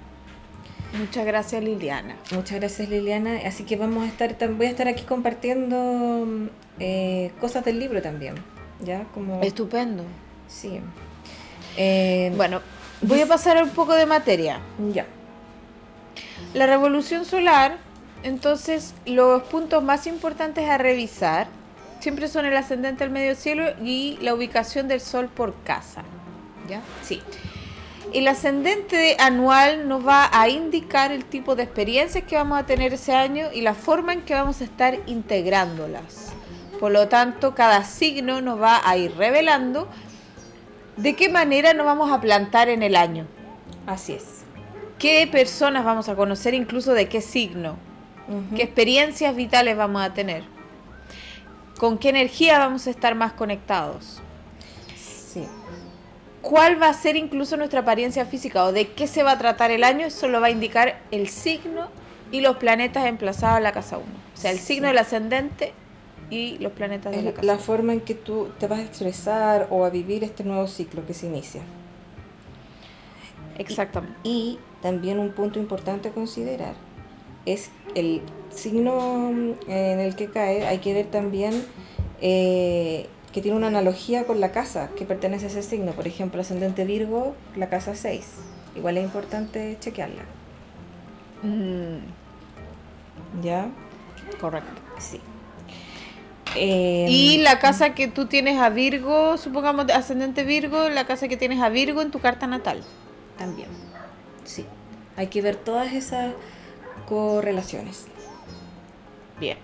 Muchas gracias Liliana. Muchas gracias Liliana, así que vamos a estar, voy a estar aquí compartiendo eh, cosas del libro también, ya, como... Estupendo. Sí. Eh, Bueno, voy a pasar un poco de materia. ya. La revolución solar, entonces los puntos más importantes a revisar siempre son el ascendente al medio cielo y la ubicación del sol por casa. ¿Ya? Sí. El ascendente anual nos va a indicar el tipo de experiencias que vamos a tener ese año y la forma en que vamos a estar integrándolas. Por lo tanto, cada signo nos va a ir revelando de qué manera nos vamos a plantar en el año. Así es. ¿Qué personas vamos a conocer, incluso de qué signo? ¿Qué experiencias vitales vamos a tener? ¿Con qué energía vamos a estar más conectados? Sí. ¿Cuál va a ser incluso nuestra apariencia física o de qué se va a tratar el año? Eso lo va a indicar el signo y los planetas emplazados en la casa 1. O sea, el signo del ascendente y los planetas de la casa la forma en que tú te vas a expresar o a vivir este nuevo ciclo que se inicia. Exactamente. Y también un punto importante a considerar es el signo mm, en el que cae. Hay que ver también eh, que tiene una analogía con la casa que pertenece a ese signo. Por ejemplo, ascendente Virgo, la casa 6. Igual es importante chequearla. Mm, ¿Ya? correcto. Sí. Eh, Y la casa que tú tienes a Virgo, supongamos de ascendente Virgo, la casa que tienes a Virgo en tu carta natal. También. Sí. Hay que ver todas esas correlaciones. Bien.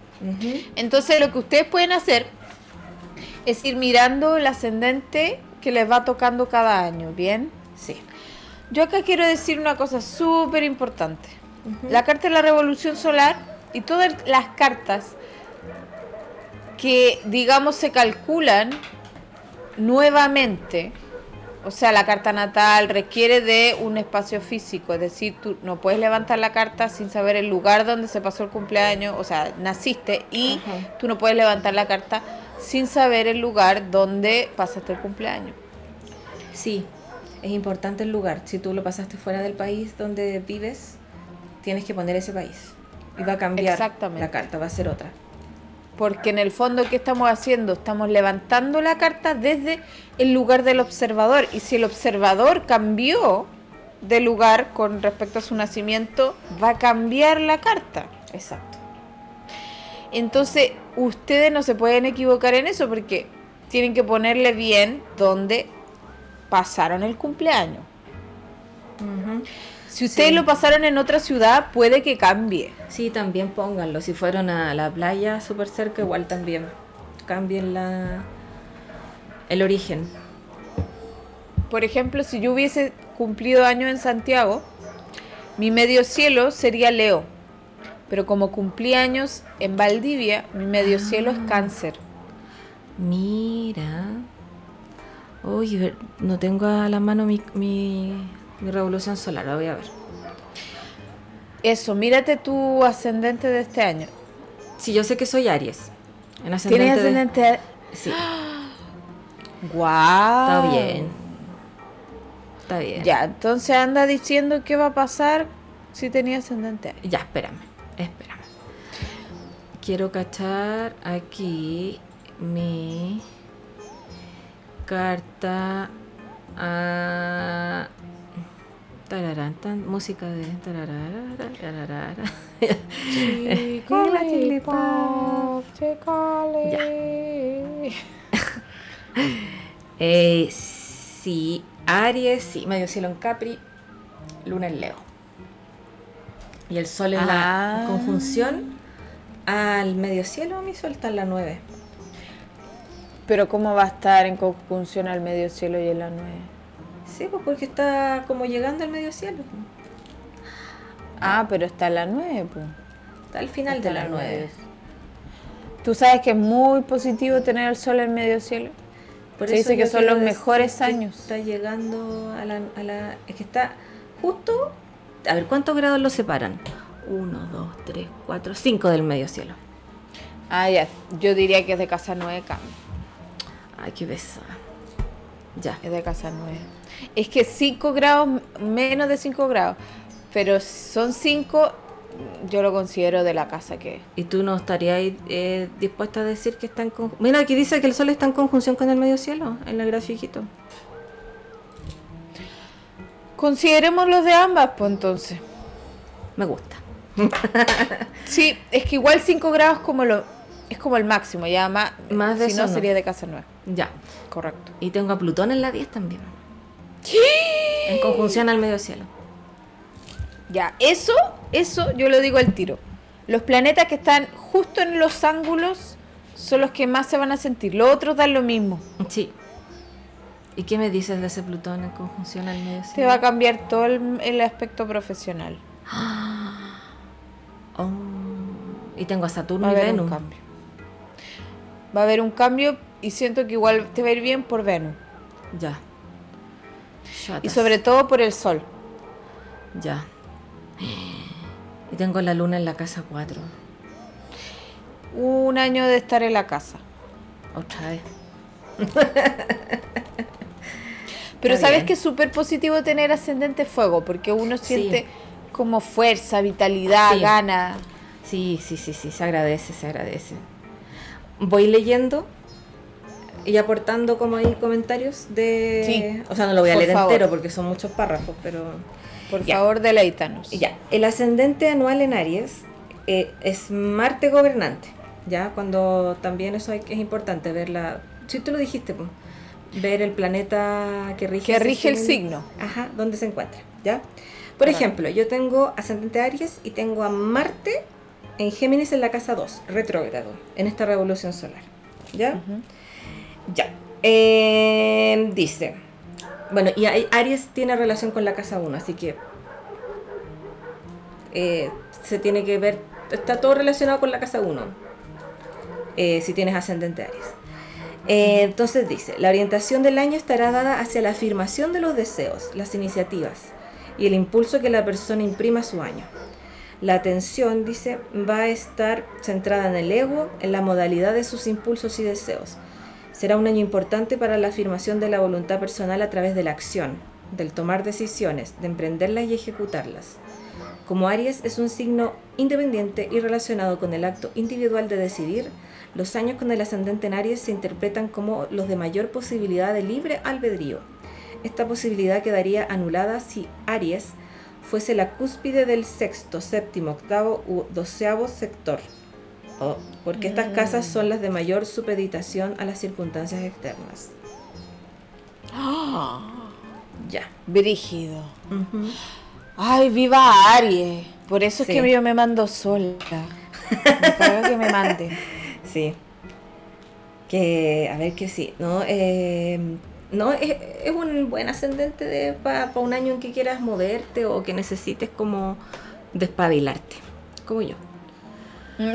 Entonces lo que ustedes pueden hacer es ir mirando el ascendente que les va tocando cada año, ¿bien? Sí. Yo acá quiero decir una cosa súper importante. La carta de la revolución solar y todas las cartas que, digamos, se calculan nuevamente, o sea, la carta natal requiere de un espacio físico, es decir, tú no puedes levantar la carta sin saber el lugar donde se pasó el cumpleaños, o sea, naciste y tú no puedes levantar la carta sin saber el lugar donde pasaste el cumpleaños. Sí, es importante el lugar. Si tú lo pasaste fuera del país donde vives, tienes que poner ese país. Y va a cambiar Exactamente. la carta, va a ser otra. Porque en el fondo, ¿qué estamos haciendo? Estamos levantando la carta desde el lugar del observador. Y si el observador cambió de lugar con respecto a su nacimiento, va a cambiar la carta. Exacto. Entonces, ustedes no se pueden equivocar en eso porque tienen que ponerle bien donde pasaron el cumpleaños. Si ustedes Sí. lo pasaron en otra ciudad, puede que cambie. Sí, también pónganlo. Si fueron a la playa súper cerca, igual también cambien la, el origen. Por ejemplo, si yo hubiese cumplido años en Santiago, mi medio cielo sería Leo. Pero como cumplí años en Valdivia, mi medio cielo es cáncer. Mira. Uy, no tengo a la mano mi, mi, mi revolución solar, la voy a ver. Eso, mírate tu ascendente de este año. Sí, yo sé que soy Aries. En ascendente ¿Tienes de-? Sí, ¡Guau! está bien. Está bien. Ya, entonces anda diciendo qué va a pasar si tenía ascendente. Aries. Ya, espérame, espérame. Quiero cachar aquí mi carta a tararán, tan, música de tararara, tararara. Hola, Chilipop. Eh, sí, Aries, sí, medio cielo en Capri, Luna en Leo. Y el sol en Ah. la conjunción al medio cielo, mi sol está en la 9. Pero ¿cómo va a estar en conjunción al medio cielo y en la 9? Sí, pues porque está como llegando al medio cielo. Ah, pero está en la 9, pues. Está al final de la 9. Tú sabes que es muy positivo tener el sol en medio cielo. Por Se dice que son los mejores años. Está llegando a la, a la- Es que está justo. A ver, ¿cuántos grados lo separan? Uno, dos, tres, cuatro, cinco del medio cielo. Ah, ya. Yo diría que es de casa 9, Cami. Ay, qué besada. Ya. Es de casa 9. Es que 5 grados, menos de 5 grados. Pero son 5, yo lo considero de la casa que es. ¿Y tú no estarías eh, dispuesta a decir que está en conjunción? Mira, aquí dice que el sol está en conjunción con el medio cielo, en el grafiquito. Consideremos los de ambas, pues entonces. Me gusta. Sí, es que igual 5 grados como lo, es como el máximo, ya más, Más de si eso no no. sería de casa 9. Ya. Correcto. Y tengo a Plutón en la 10 también. En conjunción al medio cielo. Ya, eso, eso yo lo digo al tiro. Los planetas que están justo en los ángulos son los que más se van a sentir. Los otros dan lo mismo. Sí. ¿Y qué me dices de ese Plutón en conjunción al medio Te va a cambiar todo el, el aspecto profesional. Oh. Y tengo a Va Saturno a y haber un Venus. cambio. Va a haber un cambio y siento que igual te va a ir bien por Venus. Ya. Y sobre todo por el Sol. Ya. Y tengo la luna en la casa 4. Un año de estar en la casa. Otra vez. Pero sabes bien. que es súper positivo tener ascendente fuego, porque uno Sí. siente como fuerza, vitalidad, Sí. gana. Sí, sí, sí, sí, se agradece, se agradece. Voy leyendo y aportando como ahí comentarios de... Sí, O sea, no lo voy a por leer favor. entero porque son muchos párrafos, pero... Por Ya. favor, deleítanos. Ya, el ascendente anual en Aries eh, es Marte gobernante, ¿ya? Cuando también eso hay, es importante verla, si tú lo dijiste, pues, ver el planeta que rige, Que rige el signo. Ajá, dónde se encuentra, ¿ya? Por ejemplo, yo tengo ascendente Aries y tengo a Marte en Géminis en la casa 2, retrógrado, en esta revolución solar, ¿ya? Ya. Eh, dice. Bueno, y Aries tiene relación con la casa 1, así que eh, se tiene que ver, está todo relacionado con la casa 1, eh, si tienes ascendente Aries. Eh, entonces dice, la orientación del año estará dada hacia la afirmación de los deseos, las iniciativas y el impulso que la persona imprima a su año. La atención, dice, va a estar centrada en el ego, en la modalidad de sus impulsos y deseos. Será un año importante para la afirmación de la voluntad personal a través de la acción, del tomar decisiones, de emprenderlas y ejecutarlas. Como Aries es un signo independiente y relacionado con el acto individual de decidir, los años con el ascendente en Aries se interpretan como los de mayor posibilidad de libre albedrío. Esta posibilidad quedaría anulada si Aries fuese la cúspide del sexto, séptimo, octavo u doceavo sector, o- porque estas casas son las de mayor supeditación a las circunstancias externas. Ah, Ya. brígido. Ay, viva Aries. Por eso Sí. es que yo me mando sola. Me que me mande. Sí. Que, a ver que sí, ¿no? Eh, no, es, es un buen ascendente para un año en que quieras moverte o que necesites como despabilarte, como yo.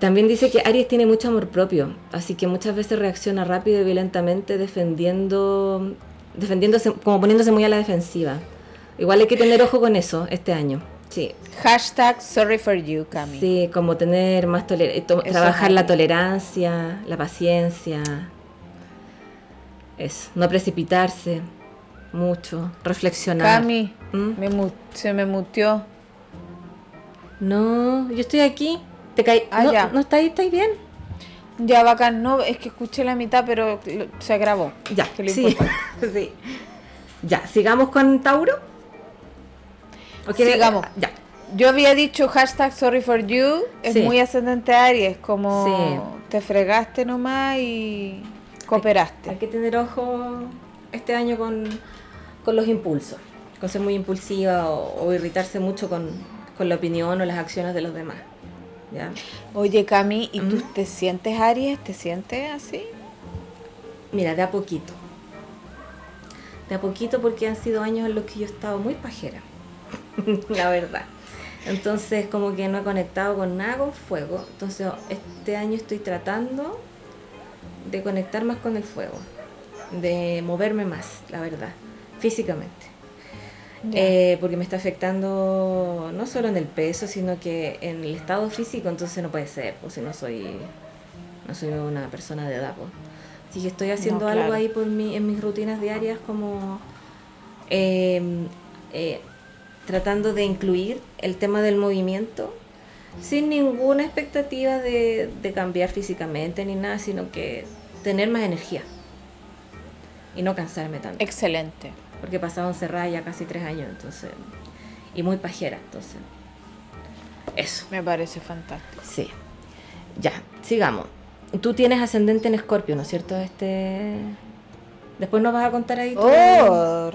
También dice que Aries tiene mucho amor propio, así que muchas veces reacciona rápido y violentamente defendiendo, defendiéndose, como poniéndose muy a la defensiva. Igual hay que tener ojo con eso este año. Sí, Hashtag sorry for you, Cami. Sí, como tener más tolerancia, Eso trabajar la tolerancia, la paciencia. Eso, no precipitarse mucho, reflexionar. Cami, ¿Mm? me se me muteó. No, yo estoy aquí. ¿Te caí? Ah, no, ya. ¿No estáis, estáis bien? Ya, bacán. No, es que escuché la mitad, pero se grabó. Ya, Que sí. Ya, sigamos con Tauro. ¿O quieres- Sigamos. Ya. Yo había dicho hashtag sorry for you. Es Sí. muy ascendente Aries. Como Sí. te fregaste nomás y cooperaste. Hay que tener ojo este año con, con los impulsos, con ser muy impulsiva o, o irritarse mucho con, con la opinión o las acciones de los demás. ¿ya? Oye, Cami, ¿y tú te sientes Aries? ¿Te sientes así? Mira, de a poquito. De a poquito porque han sido años en los que yo he estado muy pajera. la verdad. Entonces como que no he conectado con nada con fuego. Entonces este año estoy tratando de conectar más con el fuego, de moverme más, la verdad, físicamente. Eh, porque me está afectando no solo en el peso, sino que en el estado físico, entonces no puede ser, pues si no soy, no soy una persona de edad. Pues. Así que estoy haciendo algo ahí por mi, en mis rutinas diarias como em, eh, tratando de incluir el tema del movimiento sin ninguna expectativa de, de cambiar físicamente ni nada, sino que tener más energía y no cansarme tanto. Excelente. Porque he pasado encerrada ya casi tres años, entonces. Y muy pajera, entonces. Eso. Me parece fantástico. Sí. Ya, sigamos. Tú tienes ascendente en Escorpio, ¿no es cierto? Este. Después nos vas a contar ahí. Oh.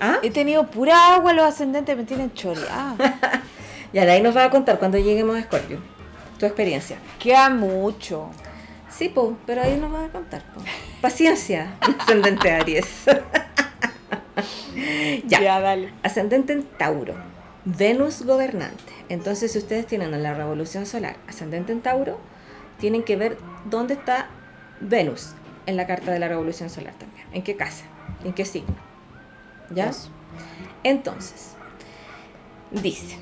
¿Ah? He tenido pura agua, los ascendentes me tienen choreada. ya, de ahí nos vas a contar cuando lleguemos a Escorpio. Tu experiencia. Queda mucho. Sí, po, pero ahí nos vas a contar. Po. Paciencia, ascendente Aries. ya. dale. Ascendente en Tauro. Venus gobernante. Entonces, si ustedes tienen en la revolución solar ascendente en Tauro, tienen que ver dónde está Venus en la carta de la revolución solar también. ¿En qué casa? ¿En qué signo? ¿Ya? Entonces, dice,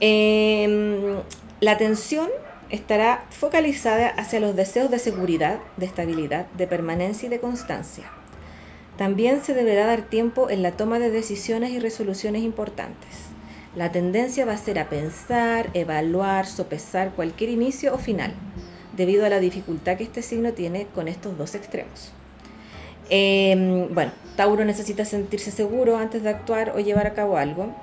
em, la atención estará focalizada hacia los deseos de seguridad, de estabilidad, de permanencia y de constancia. También se deberá dar tiempo en la toma de decisiones y resoluciones importantes. La tendencia va a ser a pensar, evaluar, sopesar cualquier inicio o final, debido a la dificultad que este signo tiene con estos dos extremos. Em, bueno, Tauro necesita sentirse seguro antes de actuar o llevar a cabo algo.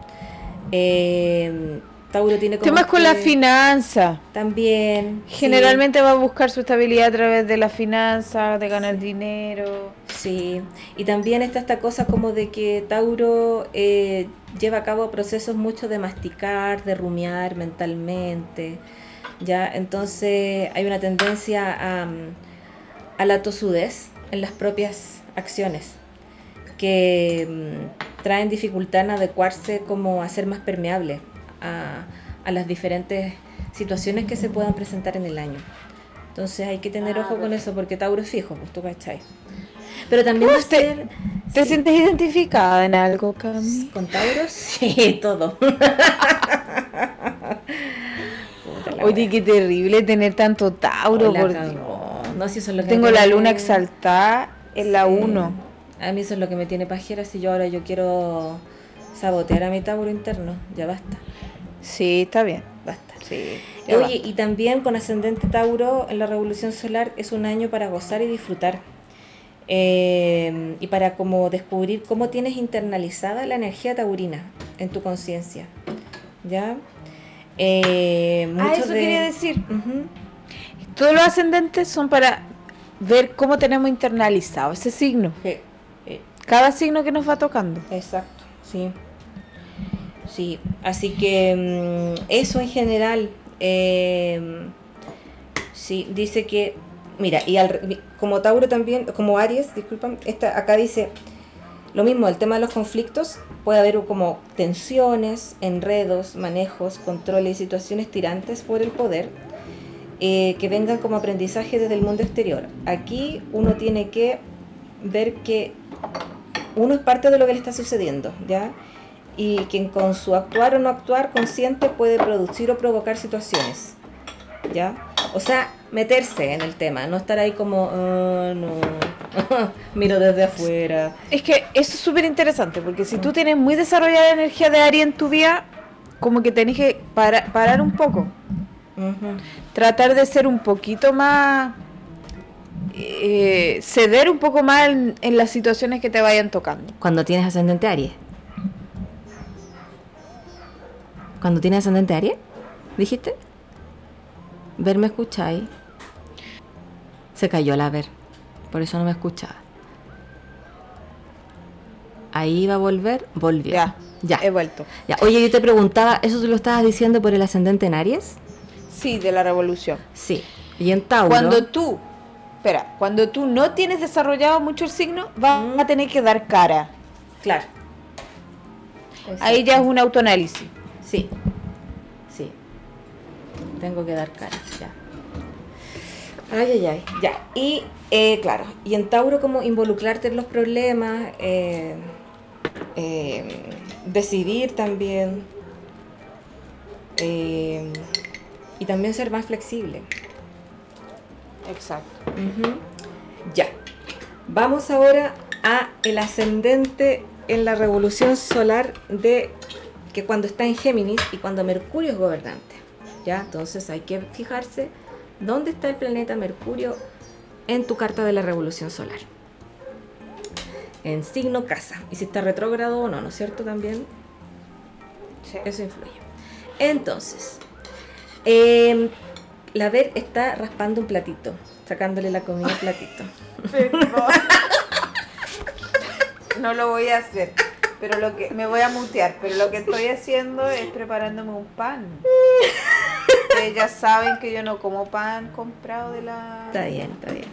Eh, Tauro tiene como temas con la finanza. También. Generalmente va a buscar su estabilidad a través de la finanza, de ganar dinero. Sí, y también está esta cosa como de que Tauro eh, lleva a cabo procesos mucho de masticar, de rumiar mentalmente. Ya, entonces hay una tendencia a, a la tosudez en las propias acciones que mm, traen dificultad en adecuarse como a ser más permeable a, las diferentes situaciones que se puedan presentar en el año. Entonces hay que tener ah, ojo con eso porque Tauro es fijo, pues tú cachai. Pero también usted te, sientes identificada en algo, Cami? ¿Con Tauro? Sí, todo. Oye, qué terrible tener tanto Tauro. por No, si eso es lo que Tengo la luna exaltada en la 1. A mí eso es lo que me tiene pajera si yo ahora yo quiero sabotear a mi Tauro interno. Ya basta. Sí, está bien. Basta. Sí, Oye, y también con ascendente Tauro en la revolución solar es un año para gozar y disfrutar. Eh, y para como descubrir cómo tienes internalizada la energía taurina en tu conciencia. ¿Ya? Eh, ah, eso quería decir. Todos los ascendentes son para ver cómo tenemos internalizado ese signo. Cada signo que nos va tocando. Exacto, sí. Sí, así que mm, eso en general, em, sí, dice que, mira, y al, como Tauro también, como Aries, disculpan, esta, acá dice lo mismo, el tema de los conflictos, puede haber como tensiones, enredos, manejos, controles y situaciones tirantes por el poder eh, que vengan como aprendizaje desde el mundo exterior. Aquí uno tiene que ver que uno es parte de lo que le está sucediendo, ¿ya? y quien con su actuar o no actuar consciente puede producir o provocar situaciones. ¿Ya? O sea, meterse en el tema, no estar ahí como, oh, no, miro desde afuera. Es que eso es súper interesante, porque si tú tienes muy desarrollada la energía de Ari en tu vida, como que tenés que parar un poco. Tratar de ser un poquito más... Eh, ceder un poco más en, en, las situaciones que te vayan tocando. Cuando tienes ascendente Aries. Cuando tiene ascendente Aries, dijiste. Ver me escucháis. Se cayó la ver. Por eso no me escuchaba. Ahí va a volver, volvió. Ya, ya. He vuelto. Ya. Oye, yo te preguntaba, ¿eso tú lo estabas diciendo por el ascendente en Aries? Sí, de la revolución. Sí. Y en Tauro. Cuando tú, espera, cuando tú no tienes desarrollado mucho el signo, vas mm. a tener que dar cara. Claro. Ahí ya es un autoanálisis. Sí. tengo que dar cara, ya. Ay, ay, ay, ya. Y eh, claro, y en Tauro como involucrarte en los problemas, eh, eh, decidir también eh, y también ser más flexible. Exacto. Ya. Vamos ahora a el ascendente en la revolución solar de que cuando está en Géminis y cuando Mercurio es gobernante. Ya, entonces hay que fijarse dónde está el planeta Mercurio en tu carta de la revolución solar. En signo casa. Y si está retrógrado o no, ¿no es cierto? También Sí. eso influye. Entonces, em, la Ver está raspando un platito, sacándole la comida al platito. No lo voy a hacer. Pero lo que me voy a mutear, pero lo que estoy haciendo es preparándome un pan. Ustedes ya saben que yo no como pan comprado de la Está bien, está bien.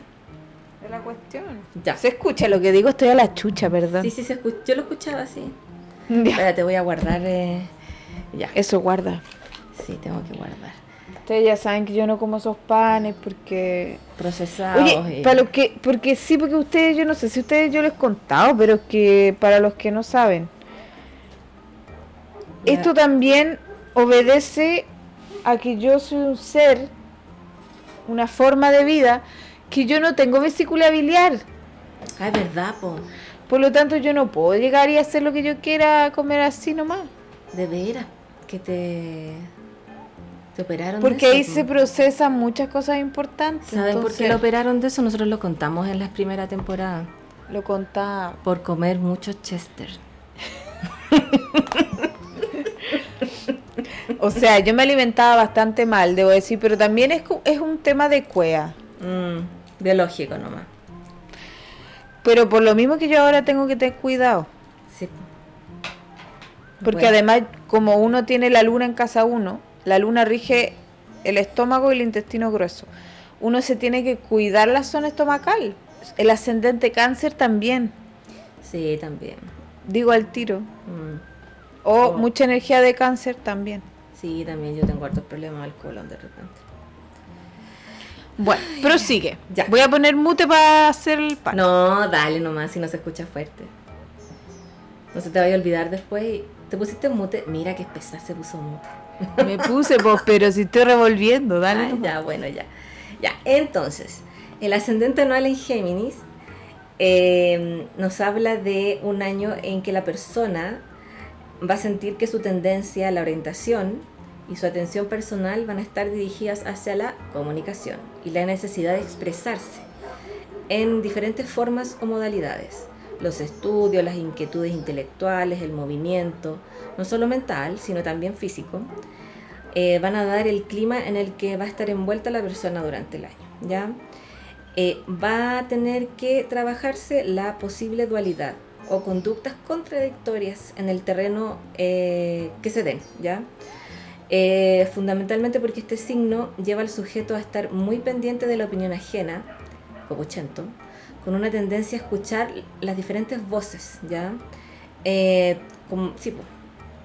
de la cuestión. Ya. Se escucha lo que digo, estoy a la chucha, perdón. Sí, sí, se escucha. Yo lo escuchaba así. Ya. Espérate, voy a guardar. eh, Ya, Eso guarda. sí, tengo que guardar. Ustedes ya saben que yo no como esos panes porque Procesados. Oye, y- para los que, porque sí, porque ustedes, yo no sé si ustedes yo les he contado, pero es que para los que no saben, esto también obedece a que yo soy un ser, una forma de vida, que yo no tengo vesícula biliar. Ah, es verdad, po. Por lo tanto, yo no puedo llegar y hacer lo que yo quiera comer así nomás. De veras. Que te. Te operaron Porque de ahí se procesan muchas cosas importantes. ¿Saben por qué lo operaron de eso? Nosotros lo contamos en la primera temporada. Lo contaba. Por comer mucho Chester. O sea, yo me alimentaba bastante mal, debo decir, pero también es, es un tema de cuea. Mm, biológico nomás. Pero por lo mismo que yo ahora tengo que tener cuidado. Sí. Porque Bueno. además, como uno tiene la luna en casa uno, la luna rige el estómago y el intestino grueso. Uno se tiene que cuidar la zona estomacal. El ascendente cáncer también, Sí, también. digo al tiro. Mm, O Oh. mucha energía de cáncer también. Sí, también yo tengo hartos problemas al colon de repente. Bueno, prosigue. Ya. Voy a poner mute para hacer el pan. No, dale nomás si no se escucha fuerte. No se te vaya a olvidar después. y- Te pusiste mute. Mira qué pesada se puso mute. Me puse, pues, pero si estoy revolviendo, dale. Ay, ya, bueno, ya. Ya, entonces, el ascendente anual en Géminis eh, nos habla de un año en que la persona va a sentir que su tendencia, la orientación y su atención personal van a estar dirigidas hacia la comunicación y la necesidad de expresarse en diferentes formas o modalidades. Los estudios, las inquietudes intelectuales, el movimiento, no solo mental, sino también físico, eh, van a dar el clima en el que va a estar envuelta la persona durante el año. ¿ya? Eh, va a tener que trabajarse la posible dualidad o conductas contradictorias en el terreno eh, que se den. ¿ya? Fundamentalmente porque este signo lleva al sujeto a estar muy pendiente de la opinión ajena, como Chento, con una tendencia a escuchar las diferentes voces, ¿ya? Eh, como,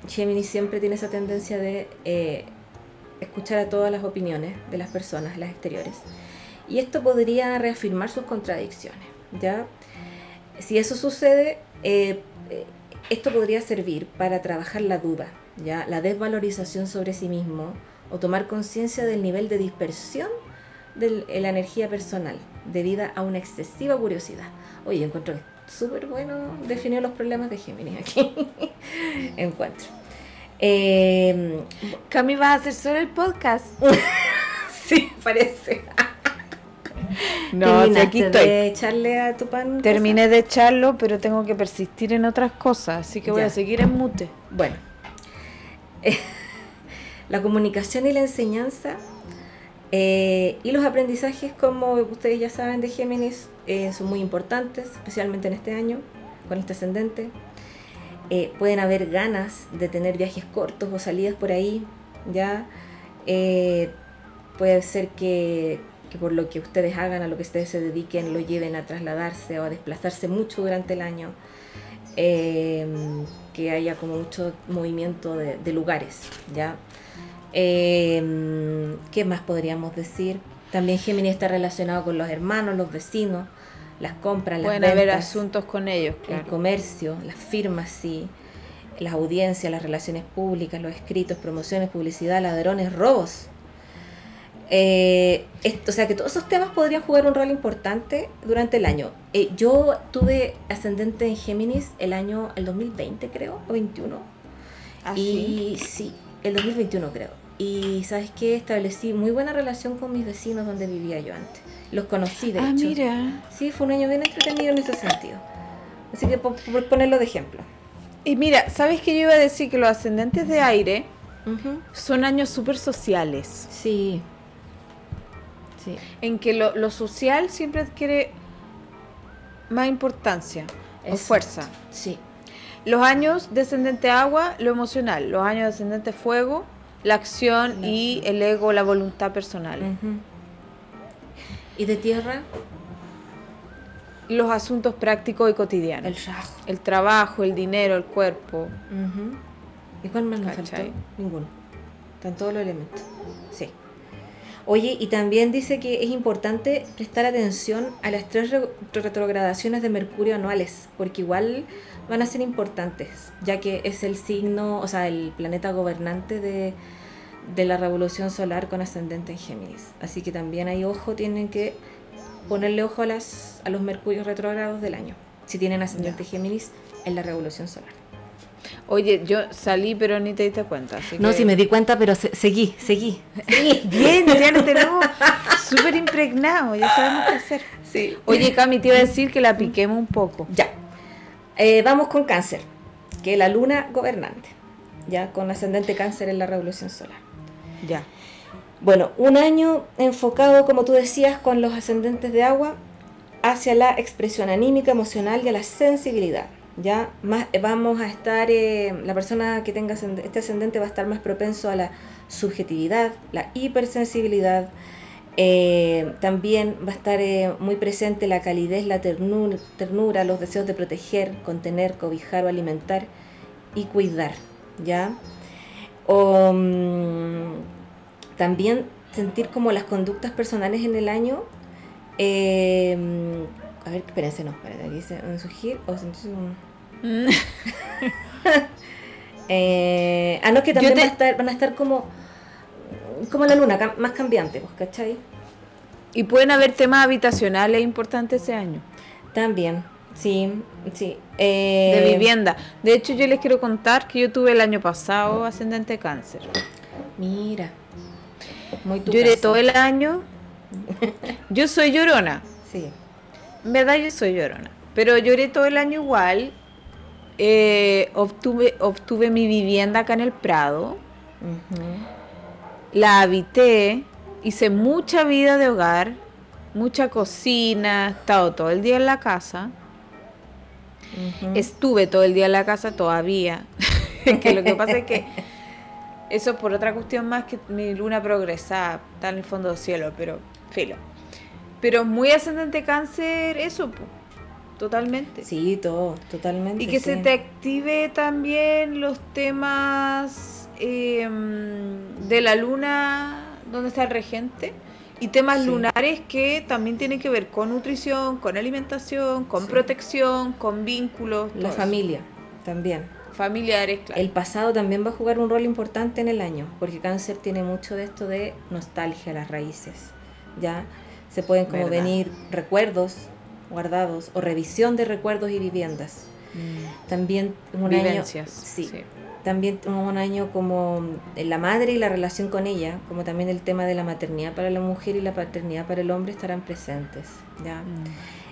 po, Gemini siempre tiene esa tendencia de eh, escuchar a todas las opiniones de las personas, las exteriores. Y esto podría reafirmar sus contradicciones, ¿ya? Si eso sucede, eh, eh, esto podría servir para trabajar la duda, ¿ya? La desvalorización sobre sí mismo o tomar conciencia del nivel de dispersión de la energía personal debido a una excesiva curiosidad. Oye, encuentro que súper bueno definir los problemas de Géminis aquí. encuentro. Eh, Cami, vas a hacer solo el podcast. sí, parece. No, si ¿Terminaste aquí estoy. de echarle a tu pan? Terminé de echarlo, pero tengo que persistir en otras cosas, así que voy Ya. a seguir en mute. Bueno, eh, la comunicación y la enseñanza eh, y los aprendizajes, como ustedes ya saben, de Géminis eh, son muy importantes, especialmente en este año, con este ascendente. Eh, pueden haber ganas de tener viajes cortos o salidas por ahí, ya. Eh, puede ser que, que por lo que ustedes hagan, a lo que ustedes se dediquen, lo lleven a trasladarse o a desplazarse mucho durante el año. Eh, que haya como mucho movimiento de, de lugares, ¿ya? Eh, ¿Qué más podríamos decir? También Géminis está relacionado con los hermanos, los vecinos, las compras, las Pueden ventas, haber asuntos con ellos, el claro. comercio, las firmas, sí, las audiencias, las relaciones públicas, los escritos, promociones, publicidad, ladrones, robos. Eh, esto, o sea que todos esos temas podrían jugar un rol importante durante el año. Eh, yo tuve ascendente en Géminis el año, el 2020 creo, o 21. ¿Ah, sí? y sí, el 2021 creo. Y sabes qué, establecí muy buena relación con mis vecinos donde vivía yo antes. Los conocí, de Ah, hecho. mira. Sí, fue un año bien entretenido en ese sentido. Así que por, por ponerlo de ejemplo. Y mira, ¿sabes que yo iba a decir que los ascendentes de aire Ujú. son años súper sociales? Sí. Sí. En que lo, lo social siempre adquiere más importancia o Exacto. fuerza. Sí. Los años descendente agua, lo emocional. Los años descendente fuego, la acción La y acción. el ego, la voluntad personal. ¿Y de tierra? Los asuntos prácticos y cotidianos. El El, rajo. trabajo, el dinero, el cuerpo. ¿Y cuál más nos. Ninguno. Están todos los elementos. Sí. Oye, y también dice que es importante prestar atención a las tres re- retrogradaciones de Mercurio anuales, porque igual van a ser importantes, ya que es el signo, o sea, el planeta gobernante de, de la revolución solar con ascendente en Géminis. Así que también hay ojo, tienen que ponerle ojo a, las, a los Mercurios retrógrados del año, si tienen ascendente Géminis en la revolución solar. Oye, yo salí pero ni te diste cuenta. así No, que- sí me di cuenta, pero se- seguí, seguí. seguí. Bien, ya no tenemos súper impregnado, ya sabemos qué hacer. Sí. Oye, Cami, te iba a decir que la piquemos un poco. Ya. Eh, vamos con cáncer, que es la luna gobernante, ya con ascendente cáncer en la revolución solar. Ya. Bueno, un año enfocado, como tú decías, con los ascendentes de agua hacia la expresión anímica, emocional y a la sensibilidad. Ya más eh, vamos a estar, eh, la persona que tenga este ascendente va a estar más propenso a la subjetividad, la hipersensibilidad. Eh, también va a estar eh, muy presente la calidez, la ternura, ternura, los deseos de proteger, contener, cobijar o alimentar y cuidar. ¿Ya? O, mm, también sentir como las conductas personales en el año. eh, a ver, espérense, no, espérense, aquí dice un surgir o sentirse un- Mm. Eh, ah, no, que también te- va a estar- van a estar como como la luna, cam- más cambiante, pues, ¿cachai? Y pueden haber temas habitacionales importantes ese año. También, sí, sí. eh, De vivienda. De hecho, yo les quiero contar que yo tuve el año pasado ascendente cáncer. Mira, muy tu Lloré casa. todo el año. Yo soy llorona. Sí, En verdad yo soy llorona. Pero lloré todo el año igual. Eh, obtuve, obtuve mi vivienda acá en el Prado. La habité. Hice mucha vida de hogar. Mucha cocina. He estado todo el día en la casa. Estuve todo el día en la casa todavía. que lo que pasa es que eso por otra cuestión más que mi luna progresada está en el fondo del cielo, pero filo. Pero muy ascendente cáncer, eso, po, totalmente. Sí, todo, totalmente. Y que se te active también los temas eh, de la luna, donde está el regente, y temas Sí. lunares que también tienen que ver con nutrición, con alimentación, con Sí. protección, con vínculos, La eso. familia también. familiares, claro. El pasado también va a jugar un rol importante en el año, porque cáncer tiene mucho de esto de nostalgia, las raíces. ¿Ya? Se pueden como Verdad. venir recuerdos guardados o revisión de recuerdos y viviendas. Mm. También un Vivencias. año, sí, también un año como la madre y la relación con ella, como también el tema de la maternidad para la mujer y la paternidad para el hombre estarán presentes. ¿ya? Mm.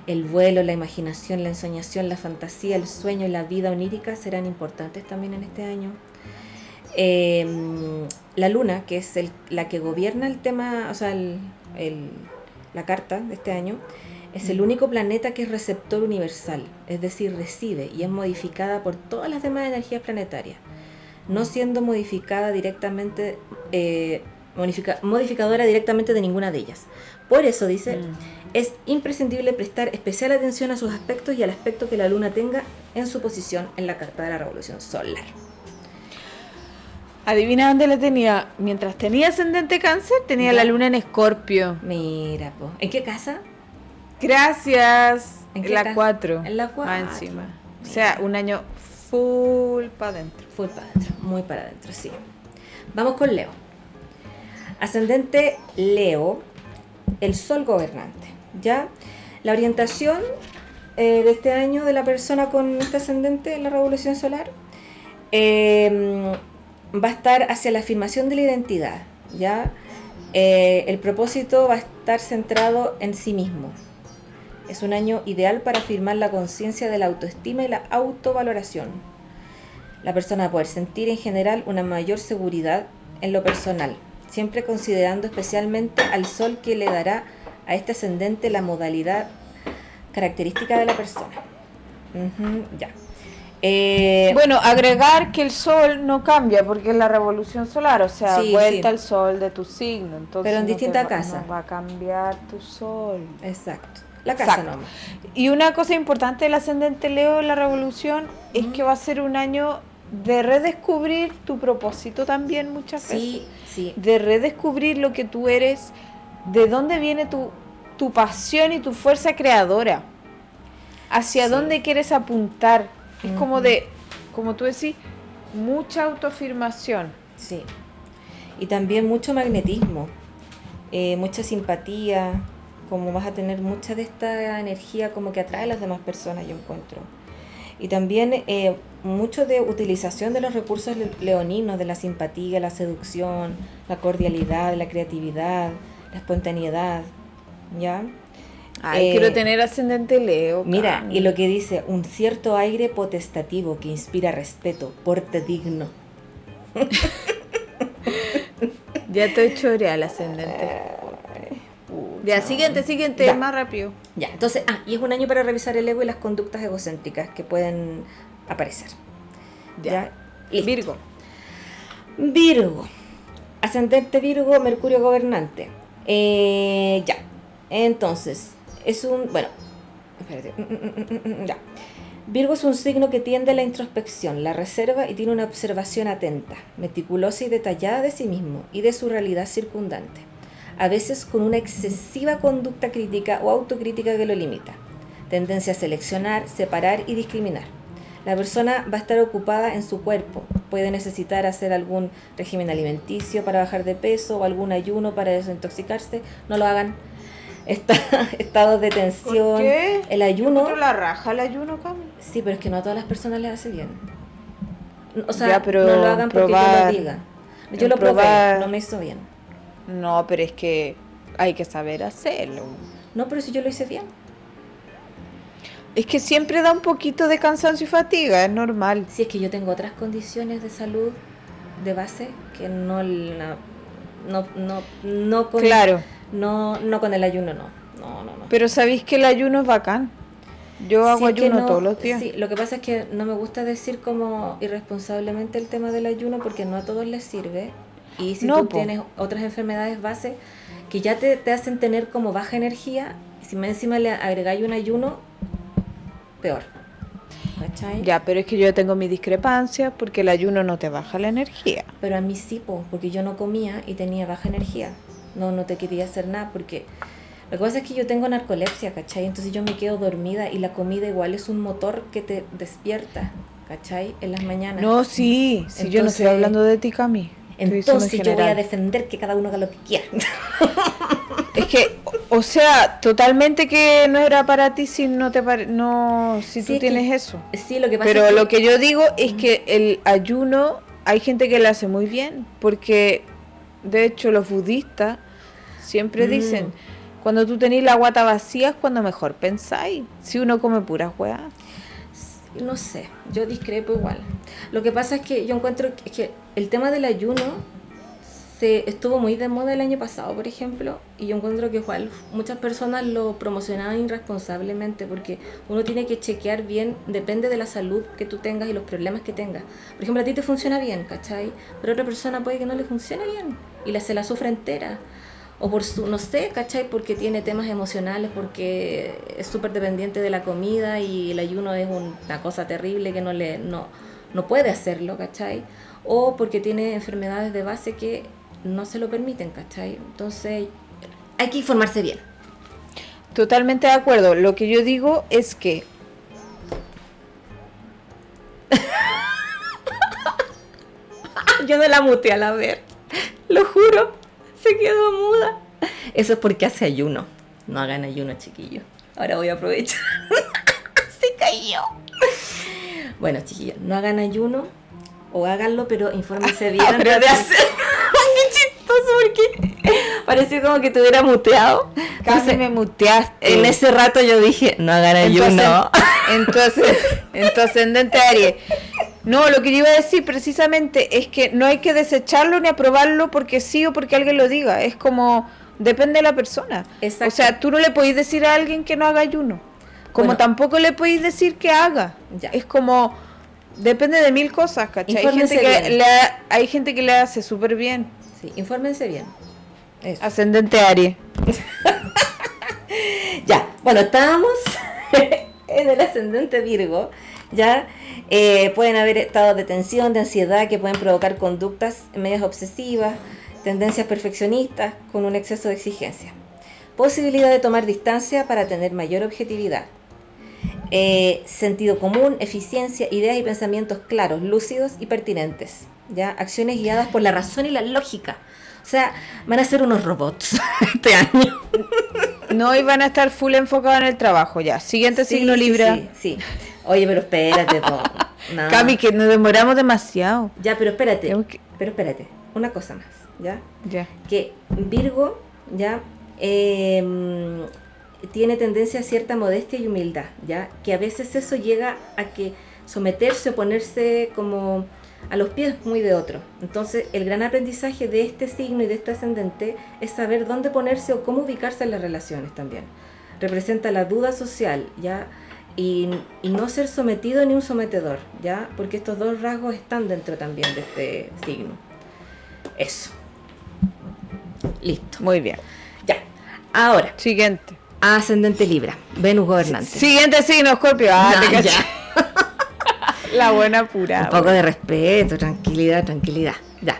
El vuelo, la imaginación, la ensoñación, la fantasía, el sueño y la vida onírica serán importantes también en este año. Eh, la luna, que es el- la que gobierna el tema, o sea, el- el- la carta de este año, es el único planeta que es receptor universal, es decir, recibe y es modificada por todas las demás energías planetarias, no siendo modificada directamente, eh, modifica- modificadora directamente de ninguna de ellas. Por eso dice, Mm. es imprescindible prestar especial atención a sus aspectos y al aspecto que la luna tenga en su posición en la carta de la revolución solar. Adivina dónde la tenía. Mientras tenía ascendente cáncer, tenía la luna en escorpio. Mira, po. ¿en qué casa? Gracias. ¿En la casa? 4. En la cuatro. encima. O sea, un año full para adentro. Full para adentro, muy para adentro, sí. Vamos con Leo. Ascendente Leo, el sol gobernante. ¿Ya? La orientación eh, de este año de la persona con este ascendente en la revolución solar eh, va a estar hacia la afirmación de la identidad. ¿Ya? Eh, el propósito va a estar centrado en sí mismo. Es un año ideal para afirmar la conciencia de la autoestima y la autovaloración. La persona va a poder sentir en general una mayor seguridad en lo personal, siempre considerando especialmente al sol que le dará a este ascendente la modalidad característica de la persona. Ya. Eh, Bueno, agregar que el sol no cambia porque es la revolución solar, o sea, Sí, vuelta sí. al sol de tu signo. Entonces Pero en no distinta casa. no va a cambiar tu sol. exacto. La casa Exacto. nomás. Y una cosa importante del ascendente Leo en la revolución es que va a ser un año de redescubrir tu propósito también muchas veces. Sí, sí. De redescubrir lo que tú eres, de dónde viene tu, tu pasión y tu fuerza creadora. Hacia Sí. dónde quieres apuntar. Es como de, como tú decís, mucha autoafirmación. Sí. Y también mucho magnetismo, eh, mucha simpatía, como vas a tener mucha de esta energía como que atrae a las demás personas, yo encuentro. Y también eh, mucho de utilización de los recursos le- leoninos, de la simpatía, la seducción, la cordialidad, la creatividad, la espontaneidad, ¿ya? Ay, Eh, quiero tener ascendente Leo. Mira, y lo que dice, un cierto aire potestativo que inspira respeto, porte digno. Ya estoy choreada el ascendente. Ya, siguiente, siguiente, Ya. más rápido. Ya, entonces, ah, y es un año para revisar el ego y las conductas egocéntricas que pueden aparecer. Ya. Virgo. Virgo. Ascendente Virgo, Mercurio gobernante. Eh, ya. Entonces, es un. Bueno, espérate. Mm, mm, mm, Ya. Virgo es un signo que tiende a la introspección, la reserva y tiene una observación atenta, meticulosa y detallada de sí mismo y de su realidad circundante. A veces con una excesiva conducta crítica o autocrítica que lo limita. Tendencia a seleccionar, separar y discriminar. La persona va a estar ocupada en su cuerpo. Puede necesitar hacer algún régimen alimenticio para bajar de peso o algún ayuno para desintoxicarse. No lo hagan. Está, estados de tensión. ¿Por qué? El ayuno. ¿Otro la raja el ayuno, Cami? Sí, pero es que no a todas las personas les hace bien. O sea, Ya, pero no lo hagan porque yo lo diga. Yo lo probé, no me hizo bien. No, pero es que hay que saber hacerlo. No, pero si yo lo hice bien. Es que siempre da un poquito de cansancio y fatiga, es normal. Si es que yo tengo otras condiciones de salud de base que no la- no, no, no con Claro, no, no con el ayuno no. No, no, no. pero sabéis que el ayuno es bacán. Yo hago Sí, ayuno no- todos los días. Sí, lo que pasa es que no me gusta decir como irresponsablemente el tema del ayuno porque no a todos les sirve. Y si No, tú po. tienes otras enfermedades base que ya te, te hacen tener como baja energía, si encima le agregáis un ayuno, peor. ¿Cachai? Ya, pero es que yo tengo mi discrepancia porque el ayuno no te baja la energía. Pero a mí sí, po, porque yo no comía y tenía baja energía. No, no te quería hacer nada porque lo que pasa es que yo tengo narcolepsia, ¿cachai? Entonces yo me quedo dormida y la comida igual es un motor que te despierta, ¿cachai? En las mañanas. No, sí, si yo no estoy hablando de ti, Cami. En Entonces yo voy a defender que cada uno haga lo que quiera. Es que, o sea, totalmente que no era para ti si no te pare- no si Sí, tú que- tienes eso. Sí, lo que pasa Pero es que lo que yo digo es que el ayuno hay gente que lo hace muy bien, porque de hecho los budistas siempre Mm. dicen, cuando tú tenés la guata vacía es cuando mejor pensáis. Si uno come puras weas. No sé, yo discrepo igual. Lo que pasa es que yo encuentro que, que el tema del ayuno se estuvo muy de moda el año pasado, por ejemplo, y yo encuentro que igual muchas personas lo promocionaban irresponsablemente porque uno tiene que chequear bien, depende de la salud que tú tengas y los problemas que tengas. Por ejemplo, a ti te funciona bien, ¿cachai? Pero a otra persona puede que no le funcione bien y la, se la sufra entera. O por su, no sé, ¿cachai? Porque tiene temas emocionales, porque es súper dependiente de la comida y el ayuno es un- una cosa terrible que no le no, no puede hacerlo, ¿cachai? o porque tiene enfermedades de base que no se lo permiten, ¿cachai? Entonces hay que informarse bien. Totalmente de acuerdo. Lo que yo digo es que yo no la muteé a la ver. Lo juro. Se quedó muda. Eso es porque hace ayuno. No hagan ayuno, chiquillos. Ahora voy a aprovechar. Se cayó. Bueno, chiquillos, no hagan ayuno o háganlo, pero infórmense bien antes de hacer. Qué chistoso porque parece como que te hubiera muteado. casi me muteaste. En ese rato yo dije, no hagan ayuno. Entonces, en tu ascendente Aries. No, lo que yo iba a decir precisamente es que no hay que desecharlo ni aprobarlo porque sí o porque alguien lo diga. Es como, depende de la persona. O sea, tú no le podéis decir a alguien que no haga ayuno. Como tampoco le podéis decir que haga. Ya. Es como, depende de mil cosas, ¿cachai? Hay gente, que le, hay gente que le hace súper bien. Sí, infórmense bien. Ascendente Aries. ya, bueno, estábamos en el ascendente Virgo, ya eh, pueden haber estados de tensión, de ansiedad que pueden provocar conductas medias obsesivas, tendencias perfeccionistas con un exceso de exigencia. Posibilidad de tomar distancia para tener mayor objetividad. Eh, sentido común, eficiencia, ideas y pensamientos claros, lúcidos y pertinentes. ¿ya? Acciones guiadas por la razón y la lógica. O sea, van a ser unos robots este año. No, y van a estar full enfocados en el trabajo ya. Siguiente signo Libra. Sí, sí, Oye, pero espérate, po. Cami, que nos demoramos demasiado. Ya, pero espérate. Pero espérate. Una cosa más, ¿ya? Ya. Que Virgo, ¿ya? Em, tiene tendencia a cierta modestia y humildad, ¿ya? Que a veces eso llega a que someterse o ponerse como a los pies muy de otro. Entonces, el gran aprendizaje de este signo y de este ascendente es saber dónde ponerse o cómo ubicarse en las relaciones también. Representa la duda social, ¿ya? Y, no ser sometido ni un sometedor, ¿ya? Porque estos dos rasgos están dentro también de este signo. Eso. Listo. Muy bien. Ya. Ahora. Siguiente. Ascendente Libra. Venus gobernante. Siguiente signo, Scorpio. Ah, ya. La buena pura. Un poco de respeto, tranquilidad, tranquilidad. Ya.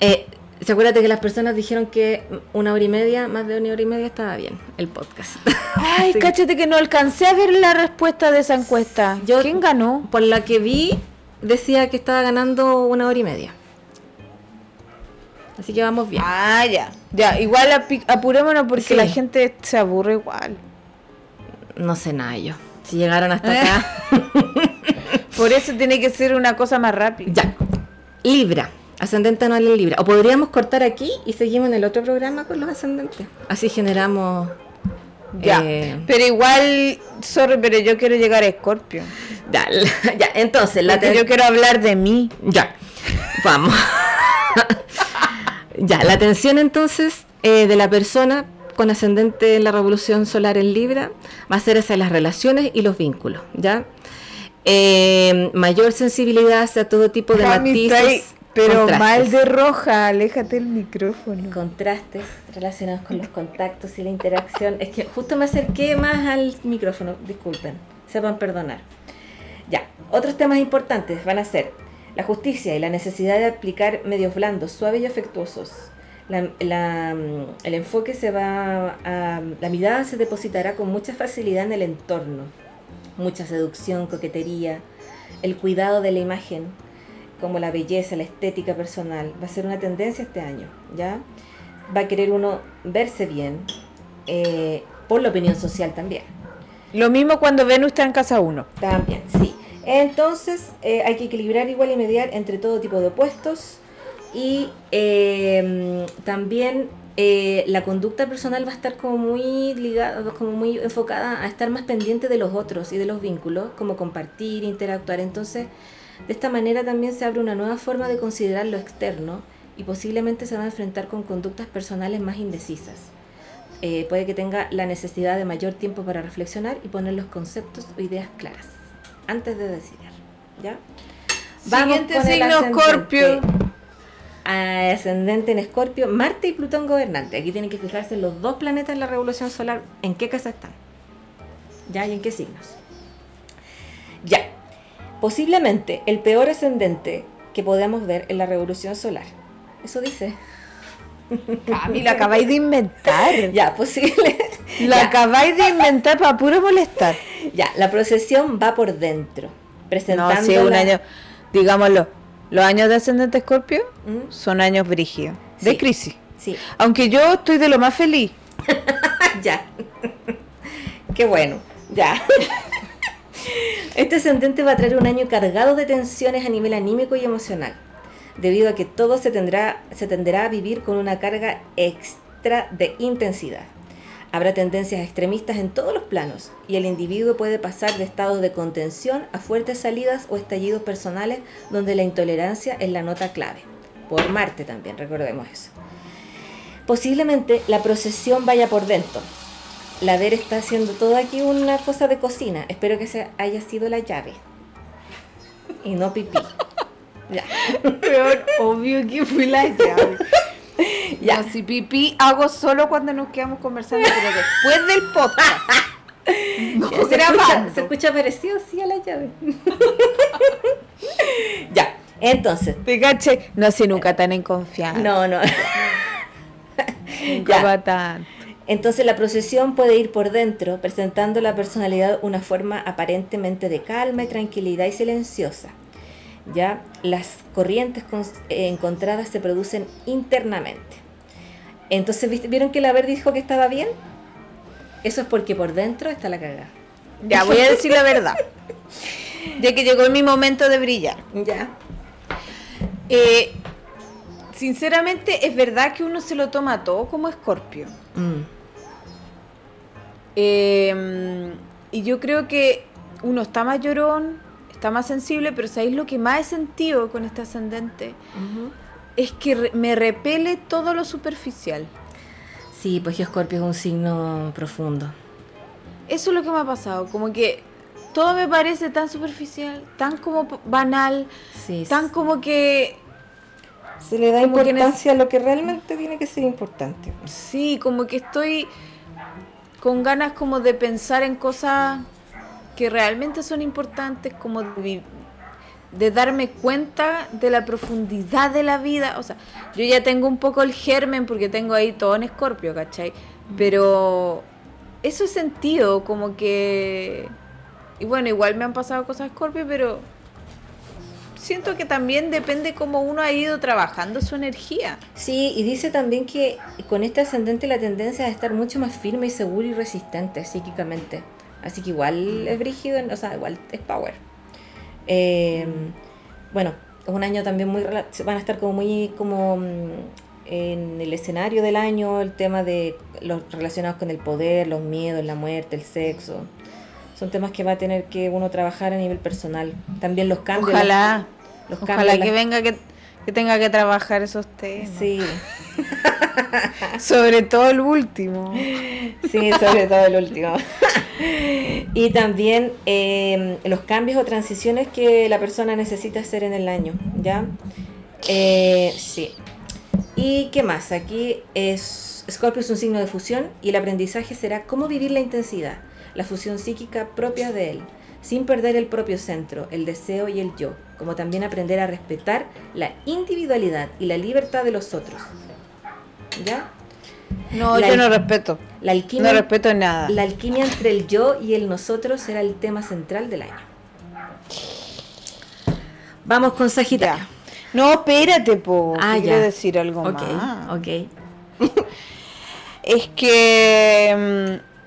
Eh, ¿Se acuérdate que las personas dijeron que una hora y media, más de una hora y media estaba bien el podcast? Ay, cáchate que no alcancé a ver la respuesta de esa encuesta. ¿Quién ganó? Por la que vi, decía que estaba ganando una hora y media. Así que vamos bien. Ah, ya. Ya, igual apurémonos porque la gente se aburre igual. No sé nada yo. Si llegaron hasta acá. Por eso tiene que ser una cosa más rápida. Ya. Libra. Ascendente anual en Libra. O podríamos cortar aquí y seguimos en el otro programa con los ascendentes. Así generamos. Ya. Eh, pero igual, sorry, pero yo quiero llegar a Escorpio. Ya, ya, entonces, la yo quiero hablar de mí. Ya. Vamos. ya, la atención entonces eh, de la persona con ascendente en la revolución solar en Libra va a ser hacia las relaciones y los vínculos, ¿ya? Eh, mayor sensibilidad hacia todo tipo de matices. Pero mal de roja, aléjate el micrófono. Contrastes relacionados con los contactos y la interacción. Es que justo me acerqué más al micrófono, disculpen, sepan perdonar. Ya, otros temas importantes van a ser la justicia y la necesidad de aplicar medios blandos, suaves y afectuosos, la, mm, el enfoque se va a, la mirada se depositará con mucha facilidad en el entorno, mucha seducción, coquetería, el cuidado de la imagen, como la belleza, la estética personal, va a ser una tendencia este año, ¿ya? Va a querer uno verse bien, eh, por la opinión social también. Lo mismo cuando Venus está en casa uno. También, sí. Entonces eh, hay que equilibrar igual y mediar entre todo tipo de opuestos, y em, también eh, la conducta personal va a estar como muy ligada, como muy enfocada a estar más pendiente de los otros y de los vínculos, como compartir, interactuar. Entonces, de esta manera también se abre una nueva forma de considerar lo externo y posiblemente se va a enfrentar con conductas personales más indecisas. Eh, puede que tenga la necesidad de mayor tiempo para reflexionar y poner los conceptos o ideas claras antes de decidir. ¿Ya? Vamos Siguiente signo, Scorpio ascendente en Escorpio, Marte y Plutón gobernante. Aquí tienen que fijarse los dos planetas en la revolución solar, en qué casa están. ¿Ya? ¿Y en qué signos? Ya. Posiblemente el peor ascendente que podemos ver en la revolución solar. Eso dice. Cami, lo acabáis de inventar. Ya, posible. Lo Ya. acabáis de inventar para puro molestar. Ya, la procesión va por dentro, presentando No, sí, un año, digámoslo, los años de ascendente escorpio ¿Mm? son años brígidos, de Sí. crisis. Sí, Aunque yo estoy de lo más feliz. ya. Qué bueno, ya. Este ascendente va a traer un año cargado de tensiones a nivel anímico y emocional, debido a que todo se, tendrá, se a vivir con una carga extra de intensidad. Habrá tendencias extremistas en todos los planos y el individuo puede pasar de estados de contención a fuertes salidas o estallidos personales donde la intolerancia es la nota clave. Por Marte también, recordemos eso. Posiblemente la procesión vaya por dentro. La Ver está haciendo todo aquí una cosa de cocina. Espero que se haya sido la llave. Y no pipí. Ya. Peor, obvio que fui la llave. Ya. Ya, si pipí hago solo cuando nos quedamos conversando, pero después del podcast. No se, escucha, se escucha parecido, sí, a la llave. ya. Entonces. ¿Te caché? No, si nunca tan en confianza. No, no. nunca ya. va tan. Entonces la procesión puede ir por dentro, presentando la personalidad una forma aparentemente de calma y tranquilidad y silenciosa. Ya las corrientes eh, encontradas se producen internamente. Entonces, ¿viste- ¿vieron que la Ver dijo que estaba bien? Eso es porque por dentro está la cagada. Ya, voy a decir la verdad. Ya que llegó mi momento de brillar. Ya. Eh, sinceramente, es verdad que uno se lo toma todo como escorpio. Mm. Eh, y yo creo que uno está más llorón, está más sensible, pero ¿sabéis lo que más he sentido con este ascendente? Es que re- me repele todo lo superficial. Sí, pues que Escorpio es un signo profundo. Eso es lo que me ha pasado, como que todo me parece tan superficial, tan como banal, Sí, tan como que se le da importancia a lo que realmente tiene que ser importante. Sí, como que estoy con ganas como de pensar en cosas que realmente son importantes, como de, de darme cuenta de la profundidad de la vida. O sea, yo ya tengo un poco el germen porque tengo ahí todo en escorpio, ¿cachai? Pero eso he sentido como que... Y bueno, igual me han pasado cosas escorpio, pero siento que también depende cómo uno ha ido trabajando su energía. Sí, y dice también que con este ascendente la tendencia es estar mucho más firme y seguro y resistente psíquicamente. Así que igual es brígido, o sea, igual es power. Eh, bueno, es un año también muy... Van a estar como muy como mm, en el escenario del año, el tema de los relacionados con el poder, los miedos, la muerte, el sexo. Son temas que va a tener que uno trabajar a nivel personal. También los cambios. Ojalá. Los Ojalá cambios, que las- venga que, que tenga que trabajar esos temas. Sí. Sobre todo el último. Sí, sobre todo el último. y también eh, los cambios o transiciones que la persona necesita hacer en el año, ¿ya? Eh, sí. ¿Y qué más? Aquí es Scorpio es un signo de fusión y el aprendizaje será cómo vivir la intensidad, la fusión psíquica propia de él, sin perder el propio centro, el deseo y el yo, como también aprender a respetar la individualidad y la libertad de los otros. ¿Ya? No, La- yo no respeto. La alquimia No respeto nada. la alquimia entre el yo y el nosotros será el tema central del año. Vamos con Sagitario. Ya. No, espérate, po. Ah, que quiero ya. decir algo Ok, más. ok. Es que mm,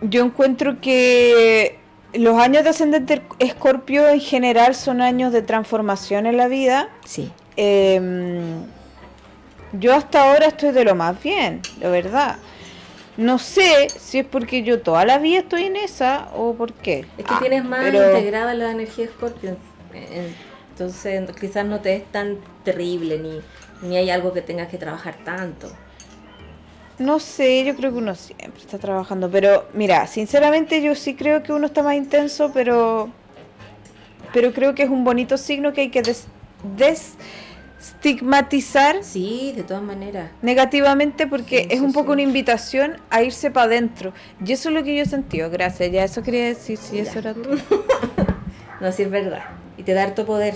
yo encuentro que los años de ascendente escorpio en general son años de transformación en la vida. Sí. Em, yo hasta ahora estoy de lo más bien, la verdad. No sé si es porque yo toda la vida estoy en esa o por qué. Es que Ah, tienes más pero- integrada la energía de Scorpio. eh, Entonces quizás no te es tan terrible ni, ni hay algo que tengas que trabajar tanto. No sé, yo creo que uno siempre está trabajando, pero mira, sinceramente yo sí creo que uno está más intenso, pero pero creo que es un bonito signo que hay que des- desestigmatizar Sí, de todas maneras. negativamente porque Sí, es sí, un poco sí. una invitación a irse para adentro. Y eso es lo que yo he sentido, gracias. Ya eso quería decir, si Ya. eso era todo. No, sí es verdad. Y te da harto poder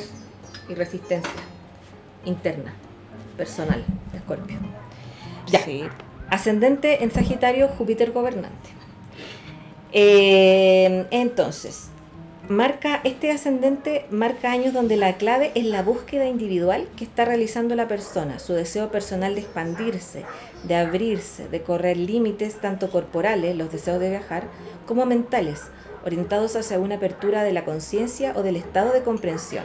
y resistencia. interna, personal, Escorpio. Ya. Ascendente en Sagitario, Júpiter gobernante. Eh, entonces, marca este ascendente marca años donde la clave es la búsqueda individual que está realizando la persona, su deseo personal de expandirse, de abrirse, de correr límites tanto corporales, los deseos de viajar, como mentales, orientados hacia una apertura de la conciencia o del estado de comprensión.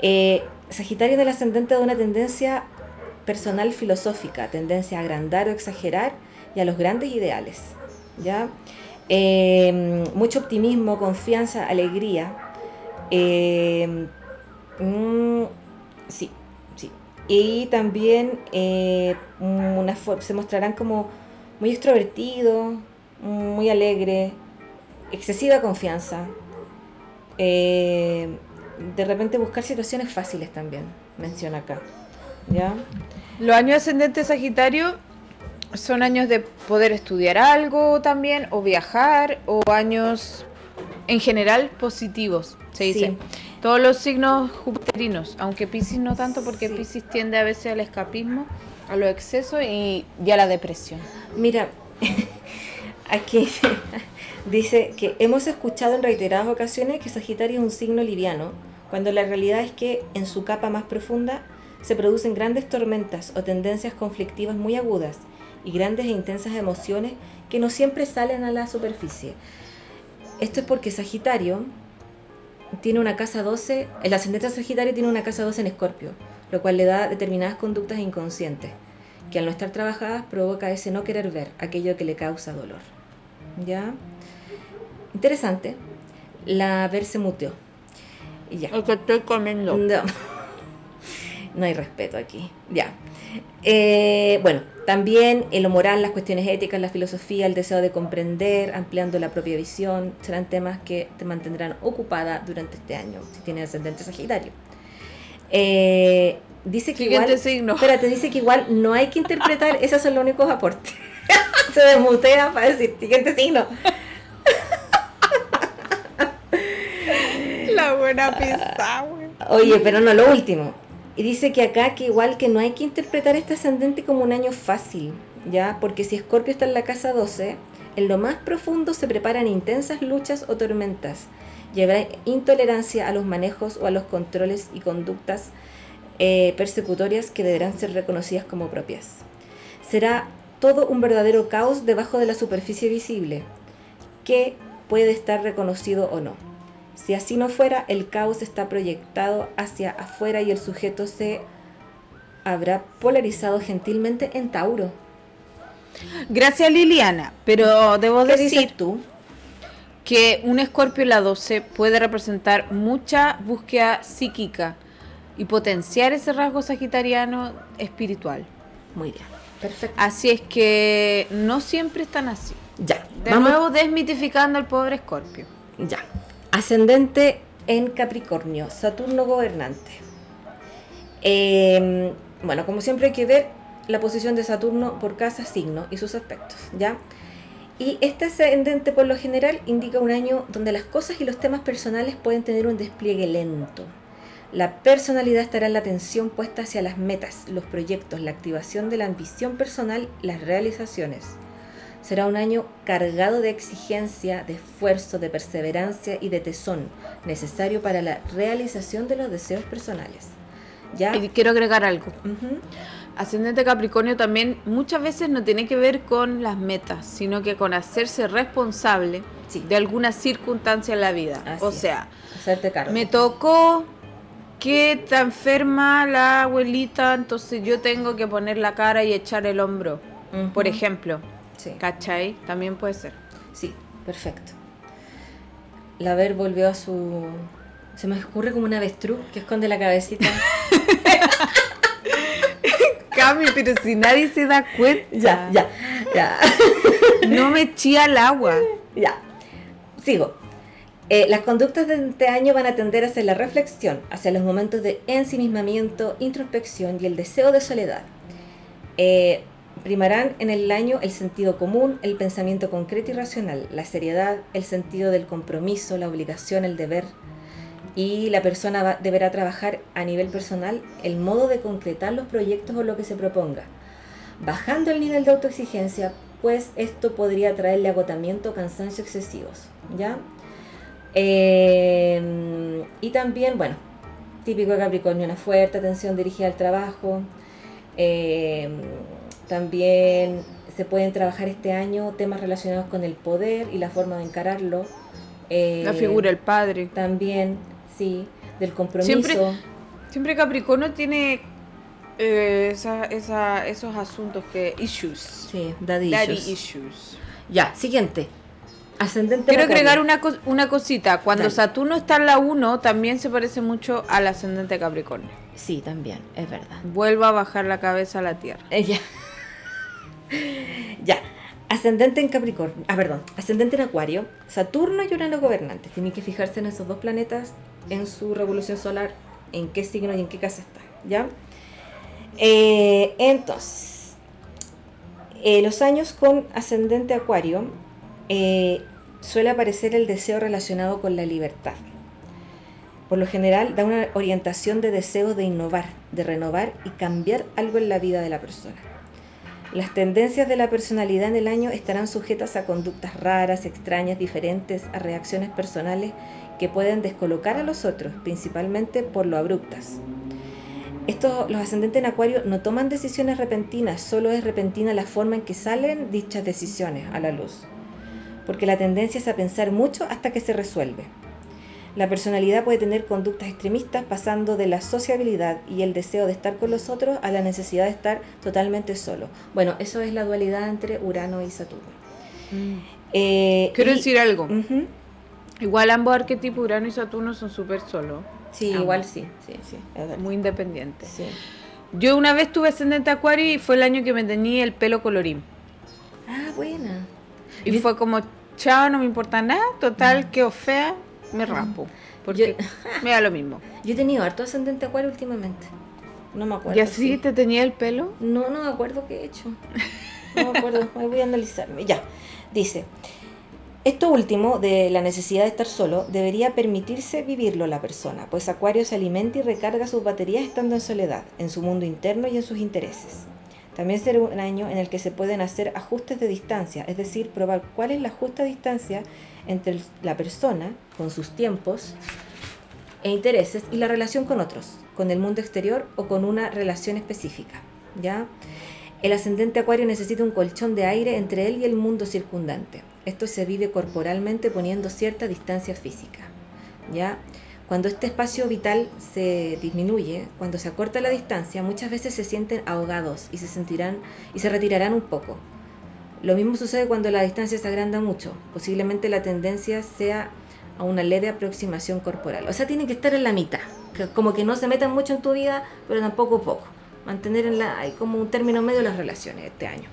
Eh, Sagitario del ascendente de una tendencia personal filosófica, tendencia a agrandar o exagerar y a los grandes ideales. ¿ya? Eh, mucho optimismo, confianza, alegría. Eh, mm, sí, sí. Y también eh, una, fo- se mostrarán como muy extrovertidos, muy alegre, excesiva confianza. Eh, de repente buscar situaciones fáciles también, menciona acá. ¿Ya? Los años ascendentes Sagitario son años de poder estudiar algo también, o viajar, o años en general positivos, se Sí. dice. Todos los signos jupiterinos, aunque Pisces no tanto, porque Sí. Pisces tiende a veces al escapismo, a los excesos y, y a la depresión. Mira, aquí dice que hemos escuchado en reiteradas ocasiones que Sagitario es un signo liviano, cuando la realidad es que en su capa más profunda se producen grandes tormentas o tendencias conflictivas muy agudas y grandes e intensas emociones que no siempre salen a la superficie. Esto es porque Sagitario tiene una casa 12, el ascendente Sagitario tiene una casa 12 en Escorpio, lo cual le da determinadas conductas inconscientes, que al no estar trabajadas provoca ese no querer ver aquello que le causa dolor. ¿Ya? Interesante. La ver se muteó. Ya. El que estoy comiendo. No. No hay respeto aquí. Ya. Eh, bueno, también en lo moral, las cuestiones éticas, la filosofía, el deseo de comprender, ampliando la propia visión, serán temas que te mantendrán ocupada durante este año, si tienes ascendente sagitario. Eh, dice que Siguiente igual, signo. Espérate, dice que igual no hay que interpretar, esos son los únicos aportes. Se desmutea para decir siguiente signo. La buena pizza, güey. Oye, pero no lo último. Y dice que acá que igual que no hay que interpretar este ascendente como un año fácil, ¿ya? Porque si Escorpio está en la casa 12, en lo más profundo se preparan intensas luchas o tormentas. Habrá intolerancia a los manejos o a los controles y conductas eh, persecutorias que deberán ser reconocidas como propias. Será todo un verdadero caos debajo de la superficie visible, que puede estar reconocido o no. Si así no fuera, el caos está proyectado hacia afuera y el sujeto se habrá polarizado gentilmente en Tauro. Gracias Liliana, pero debo ¿Qué decir dices tú? que un escorpio en la 12 puede representar mucha búsqueda psíquica y potenciar ese rasgo sagitariano espiritual. Muy bien, perfecto. Así es que no siempre están así. Ya, De vamos- nuevo desmitificando al pobre escorpio. Ya. Ascendente en Capricornio, Saturno gobernante. Eh, bueno, como siempre hay que ver la posición de Saturno por cada signo y sus aspectos, ¿ya? Y este ascendente por lo general indica un año donde las cosas y los temas personales pueden tener un despliegue lento. La personalidad estará en la atención puesta hacia las metas, los proyectos, la activación de la ambición personal, las realizaciones. Será un año cargado de exigencia, de esfuerzo, de perseverancia y de tesón, necesario para la realización de los deseos personales. ¿Ya? Y quiero agregar algo. Ujú. Ascendente Capricornio también muchas veces no tiene que ver con las metas, sino que con hacerse responsable Sí. de alguna circunstancia en la vida. Así o sea, Hacerte cargo. me tocó que está enferma la abuelita, entonces yo tengo que poner la cara y echar el hombro. Ujú. Por ejemplo, Sí. ¿cachai? También puede ser. Sí, perfecto. La Ver volvió a su. Se me ocurre como una avestruz que esconde la cabecita. Cami, pero si nadie se da cuenta. ya, ya, ya. No me chía el agua. Ya. Sigo. Eh, las conductas de este año van a tender hacia la reflexión, hacia los momentos de ensimismamiento, introspección y el deseo de soledad. Eh, primarán en el año el sentido común, el pensamiento concreto y racional, la seriedad, el sentido del compromiso, la obligación, el deber. y la persona deberá trabajar a nivel personal el modo de concretar los proyectos o lo que se proponga, bajando el nivel de autoexigencia, pues esto podría traerle agotamiento o cansancio excesivos, ¿ya? Eh, y también, bueno, típico de Capricornio, una fuerte atención dirigida al trabajo. Eh, también se pueden trabajar este año temas relacionados con el poder y la forma de encararlo. Eh, La figura del padre. También, sí, del compromiso. Siempre- Siempre Capricornio tiene eh, esa, esa, esos asuntos que. issues. Sí, daddy Daddy issues. issues. Ya, siguiente. Ascendente Quiero agregar una, cos- una cosita. Cuando Dale. Saturno está en la 1, también se parece mucho al ascendente Capricornio. Sí, también, es verdad. Vuelva a bajar la cabeza a la tierra. Eh, ya. Ascendente en Capricornio. Ah, perdón. Ascendente en Acuario. Saturno y Urano gobernantes. Tienen que fijarse en esos dos planetas en su revolución solar. En qué signo y en qué casa están. ¿Ya? Eh, entonces. eh, los años con ascendente Acuario. eh, suele aparecer el deseo relacionado con la libertad. Por lo general da una orientación de deseo de innovar, de renovar y cambiar algo en la vida de la persona. Las tendencias de la personalidad en el año estarán sujetas a conductas raras, extrañas, diferentes, a reacciones personales que pueden descolocar a los otros, principalmente por lo abruptas. Estos, los ascendentes en Acuario no toman decisiones repentinas, solo es repentina la forma en que salen dichas decisiones a la luz, porque la tendencia es a pensar mucho hasta que se resuelve. La personalidad puede tener conductas extremistas pasando de la sociabilidad y el deseo de estar con los otros a la necesidad de estar totalmente solo. Bueno, eso es la dualidad entre Urano y Saturno. Eh, Quiero y- decir algo. Igual ambos arquetipos, Urano y Saturno, son súper solos. Sí, igual sí, sí, sí. Muy independientes. Sí. Yo una vez tuve ascendente Acuario y fue el año que me tenía el pelo colorín. Ah, buena. Y Yo- fue como, chao, no me importa nada, total, quedo fea, me raspo. Porque me da lo mismo. Yo he tenido harto ascendente acuario últimamente. No me acuerdo. ¿Y así te tenía el pelo? No, no me acuerdo qué he hecho. No me acuerdo, ahí voy a analizarme. Ya, dice, esto último de la necesidad de estar solo debería permitirse vivirlo la persona, pues Acuario se alimenta y recarga sus baterías estando en soledad, en su mundo interno y en sus intereses. También será un año en el que se pueden hacer ajustes de distancia, es decir, probar cuál es la justa distancia entre la persona, con sus tiempos e intereses, y la relación con otros, con el mundo exterior o con una relación específica. ¿ya? El ascendente acuario necesita un colchón de aire entre él y el mundo circundante. Esto se vive corporalmente poniendo cierta distancia física. ¿ya? Cuando este espacio vital se disminuye, cuando se acorta la distancia, muchas veces se sienten ahogados y se sentirán y se retirarán un poco. Lo mismo sucede cuando la distancia se agranda mucho. Posiblemente la tendencia sea a una leve aproximación corporal. O sea, tiene que estar en la mitad. Como que no se metan mucho en tu vida, pero tampoco poco. Mantener en la, hay como un término medio las relaciones este año.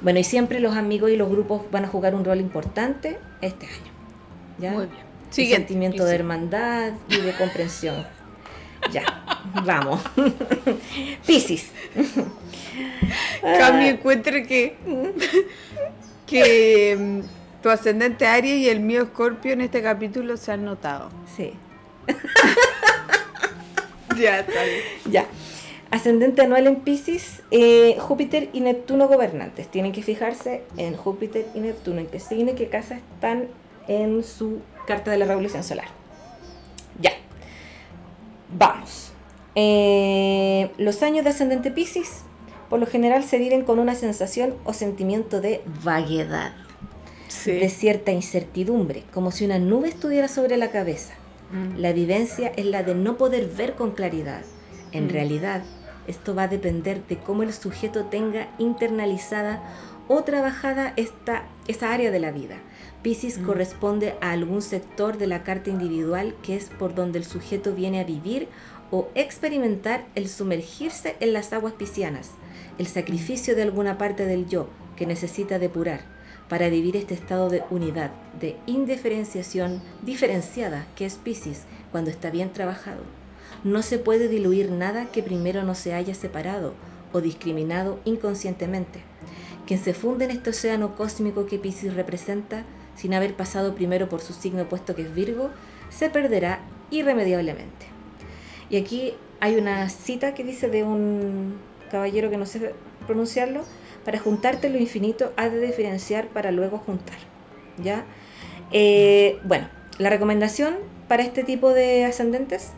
Bueno, y siempre los amigos y los grupos van a jugar un rol importante este año. ¿ya? Muy bien. Sentimiento de hermandad y de comprensión. ya, vamos. Piscis. Cami encuentre que, que mm, tu ascendente Aries y el mío Escorpio en este capítulo se han notado. Sí. Ya, está bien. Ya. Ascendente anual en Pisces, eh, Júpiter y Neptuno gobernantes. Tienen que fijarse en Júpiter y Neptuno, en qué signo y qué casa están en su carta de la revolución solar. Ya. Vamos. Eh, los años de ascendente Pisces, por lo general, se viven con una sensación o sentimiento de vaguedad, de cierta incertidumbre, como si una nube estuviera sobre la cabeza. Mm. La evidencia es la de no poder ver con claridad. En Mm. realidad, esto va a depender de cómo el sujeto tenga internalizada o trabajada esta, esa área de la vida. Pisces Mm. corresponde a algún sector de la carta individual que es por donde el sujeto viene a vivir o experimentar el sumergirse en las aguas piscianas, el sacrificio de alguna parte del yo que necesita depurar para vivir este estado de unidad, de indiferenciación diferenciada que es Pisces cuando está bien trabajado. No se puede diluir nada que primero no se haya separado o discriminado inconscientemente. Quien se funde en este océano cósmico que Pisces representa, sin haber pasado primero por su signo opuesto que es Virgo, se perderá irremediablemente. Y aquí hay una cita que dice de un caballero que no sé pronunciarlo, para juntarte lo infinito has de diferenciar para luego juntar. ¿Ya? Eh, bueno, la recomendación para este tipo de ascendentes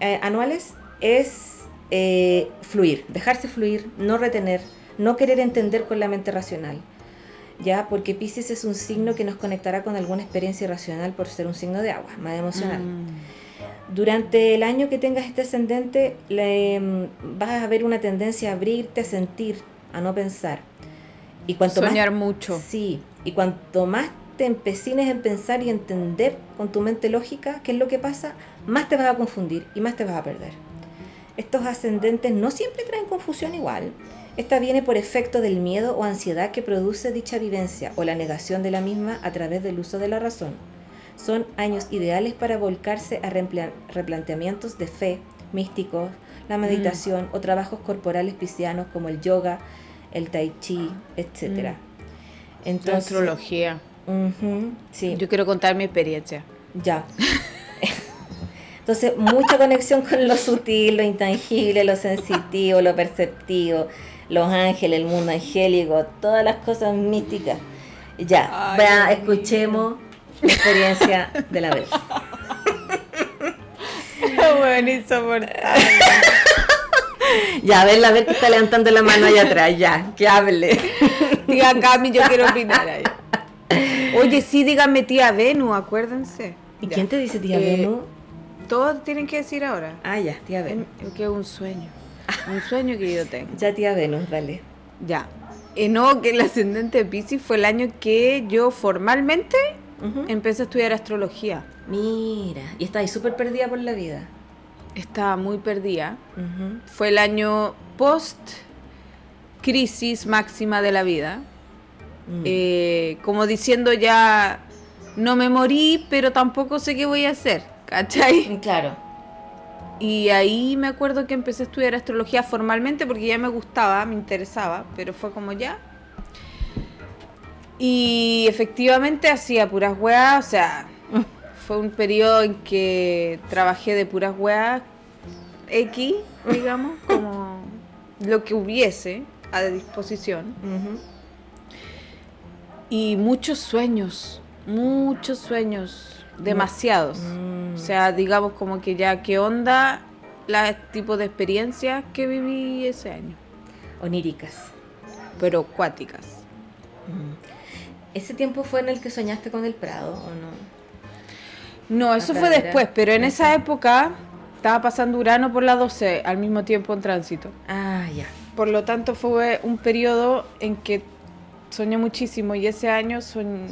eh, anuales es eh, fluir, dejarse fluir, no retener, no querer entender con la mente racional. ¿Ya? Porque Pisces es un signo que nos conectará con alguna experiencia irracional por ser un signo de agua, más emocional. Mm. Durante el año que tengas este ascendente, le, mm, vas a ver una tendencia a abrirte, a sentir, a no pensar. Y cuanto Soñar más, mucho. Sí, y cuanto más te empecines en pensar y entender con tu mente lógica qué es lo que pasa, más te vas a confundir y más te vas a perder. Estos ascendentes no siempre traen confusión igual. Esta viene por efecto del miedo o ansiedad que produce dicha vivencia o la negación de la misma a través del uso de la razón. Son años ideales para volcarse a replanteamientos de fe, místicos, la meditación o trabajos corporales piscianos como el yoga, el tai chi, etc. La Entonces, astrología. sí, Yo quiero contar mi experiencia. ya. Entonces, mucha conexión con lo sutil, lo intangible, lo sensitivo, lo perceptivo, los ángeles, el mundo angélico, todas las cosas místicas. Ya, Ay, vea, escuchemos la experiencia de la vez. bueno, insoportable. Ya, a ver, la vez que está levantando la mano allá atrás, ya, que hable. Diga Cami, yo quiero opinar ahí. Oye, sí, díganme tía Venu, acuérdense. ¿Y Ya. quién te dice tía Eh, Venu? Todos tienen que decir ahora. Ah, ya, tía Venu. Em, Que es un sueño. Un sueño que yo tengo. Ya, tía Venus, dale. Ya. Eh, no, que el ascendente de Pisces fue el año que yo formalmente empecé a estudiar astrología. Mira, y ahí súper perdida por la vida. Estaba muy perdida. Fue el año post crisis máxima de la vida. Mm. Eh, como diciendo ya, no me morí, pero tampoco sé qué voy a hacer. ¿Cachai? Claro. Y ahí me acuerdo que empecé a estudiar astrología formalmente porque ya me gustaba, me interesaba, pero fue como ya. Y efectivamente hacía puras weas, o sea, fue un periodo en que trabajé de puras weas X, digamos, como lo que hubiese a disposición. Y muchos sueños, muchos sueños, demasiados. Mm. O sea, digamos como que ya, ¿qué onda la tipo de experiencias que viví ese año? Oníricas. Pero cuáticas. ¿Ese tiempo fue en el que soñaste con el Prado o no? No, eso La fue después, pero en esa época estaba pasando Urano por la 12 al mismo tiempo en tránsito. Ah, ya. Por lo tanto, fue un periodo en que soñé muchísimo y ese año soñ-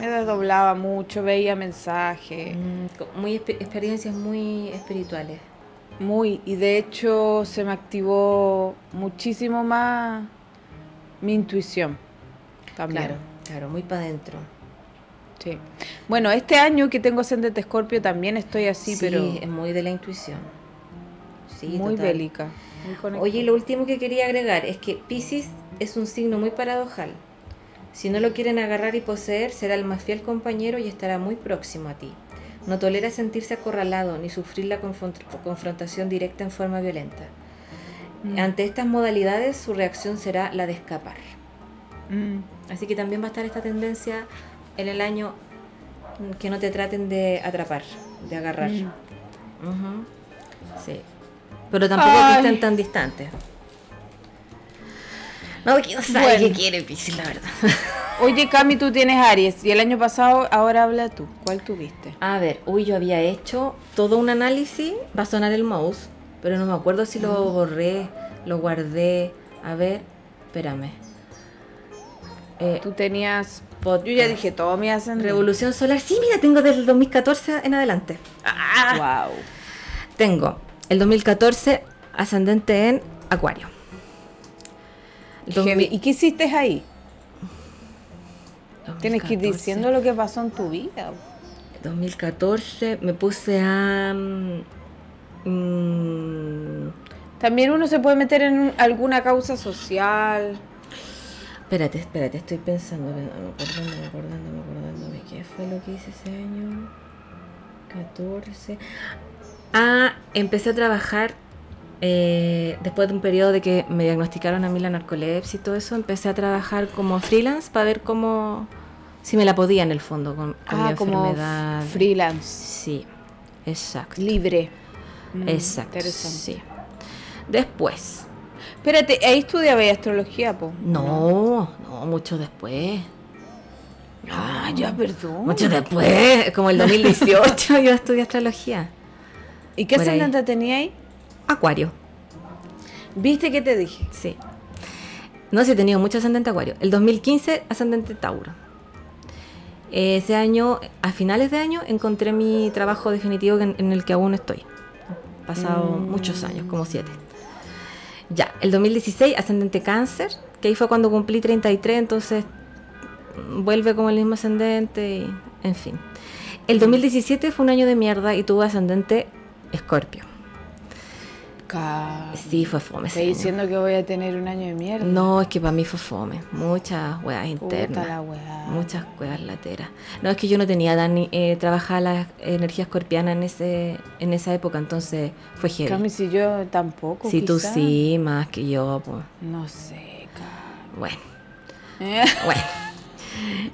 me desdoblaba mucho, veía mensajes. Mm, muy experiencias muy espirituales. Muy, y de hecho se me activó muchísimo más mi intuición. También. Claro, claro, muy para adentro. Sí. Bueno, este año que tengo ascendente Escorpio también estoy así, pero es muy de la intuición. Sí, muy total. bélica. muy. Oye, lo último que quería agregar es que Pisces es un signo muy paradojal. Si no lo quieren agarrar y poseer, será el más fiel compañero y estará muy próximo a ti. No tolera sentirse acorralado ni sufrir la confront- confrontación directa en forma violenta. Mm. Ante estas modalidades, su reacción será la de escapar. Mm. Así que también va a estar esta tendencia en el año que no te traten de atrapar, de agarrar. Mm. Sí. Pero tampoco Ay. que estén tan distantes. No, no sabe Bueno. qué quiere Piscis, la verdad. Oye, Cami, tú tienes Aries y el año pasado, ahora habla tú. ¿Cuál tuviste? A ver, uy, yo había hecho todo un análisis, va a sonar el mouse, pero no me acuerdo si lo borré, lo guardé. A ver, espérame. Eh, Tú tenías. podcast. Yo ya dije todo mi ascendente. Revolución Solar, sí, mira, tengo del 2014 en adelante. Wow. Tengo el 2014 ascendente en Acuario. El 2000 ¿Y qué hiciste ahí? Tienes que ir 2014. diciendo lo que pasó en tu vida. 2014 me puse a... mm, También uno se puede meter en un- alguna causa social. espérate, espérate, estoy pensando, me acordando, me acordando, me acordándome qué fue lo que hice ese año. 14. Ah, empecé a trabajar eh, después de un periodo de que me diagnosticaron a mí la narcolepsia y todo eso. Empecé a trabajar como freelance para ver cómo. Si me la podía en el fondo con, con mi Ah, como enfermedad. freelance, Sí, exacto. libre. Mm, exacto. Interesante. Sí. Después. Espérate, ahí estudiaba astrología, po. No, no, mucho después. Ah, ya, perdón. Mucho después, como el 2018 yo estudié astrología. ¿Y qué ascendente tenía ahí? Acuario, ¿Viste qué te dije? sí. No, sí he tenido mucho ascendente acuario. El 2015, ascendente Tauro. Ese año, a finales de año, encontré mi trabajo definitivo en, en el que aún estoy. Pasado muchos años, como siete. Ya, el 2016, ascendente cáncer, que ahí fue cuando cumplí 33, entonces mm, vuelve como el mismo ascendente, y, en fin. El 2017 fue un año de mierda y tuve ascendente escorpio. Sí, fue fome. Estoy diciendo que voy a tener un año de mierda. No, es que para mí fue fome. Muchas weas la internas. Muchas weas lateras. No, es que yo no tenía tan eh, trabajada la energía escorpiana en ese en esa época, entonces fue heavy. Cami, si yo tampoco. Si tú sí, más que yo, pues. No sé, Cami. Bueno, Eh, bueno.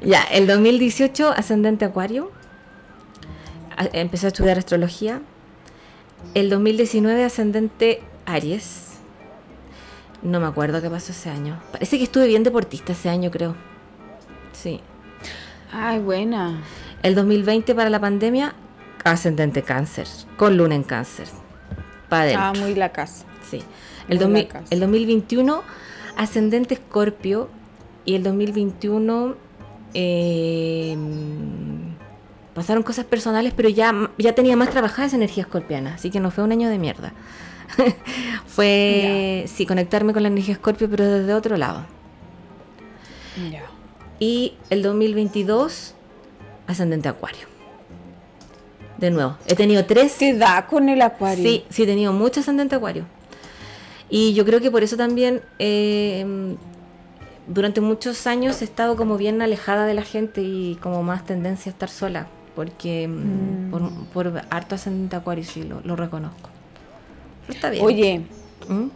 Ya, el 2018, ascendente acuario. Empecé a estudiar astrología. El 2019, ascendente Aries. No me acuerdo qué pasó ese año. Parece que estuve bien deportista ese año, creo. Sí. Ay, buena. El 2020 para la pandemia, ascendente cáncer, con luna en cáncer. Para Ah, muy la casa. Sí. El, Muy 2000 la casa. el 2021, ascendente escorpio. Y el 2021, eh, pasaron cosas personales, pero ya, ya tenía más trabajada esa energía escorpiana. Así que no fue un año de mierda. fue, sí, conectarme con la energía escorpio, pero desde otro lado. Y el 2022, ascendente acuario. De nuevo, he tenido tres. ¿Te da con el acuario? Sí, sí, he tenido mucho ascendente acuario. Y yo creo que por eso también eh, durante muchos años he estado como bien alejada de la gente y como más tendencia a estar sola. Porque mm, por, por harto ascendente acuario sí lo, lo reconozco. Pero está bien. Oye, ¿Mm?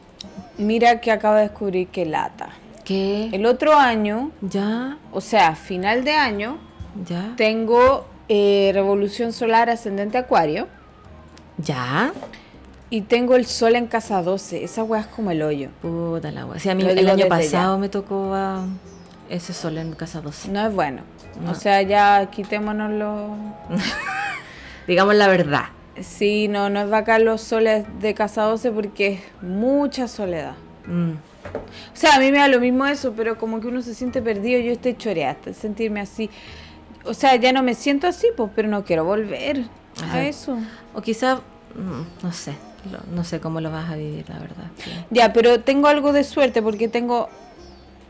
mira que acabo de descubrir que lata. ¿Qué? El otro año, ¿Ya? o sea, final de año, ¿Ya? tengo eh, revolución solar ascendente acuario ¿Ya? y tengo el sol en casa 12. Esa weá es como el hoyo. Puta la wea. Sí, a mí Lo el año pasado me tocó ah, ese sol en casa 12. No es bueno. No. O sea, ya quitémonos los... Digamos la verdad. Sí, no, no es bacán los soles de casa 12 porque es mucha soledad. Mm. O sea, a mí me da lo mismo eso, pero como que uno se siente perdido, yo estoy choreada, sentirme así. O sea, ya no me siento así, pues, pero no quiero volver Ajá. a eso. O quizá, mm, no sé, no sé cómo lo vas a vivir, la verdad. sí. Ya, pero tengo algo de suerte porque tengo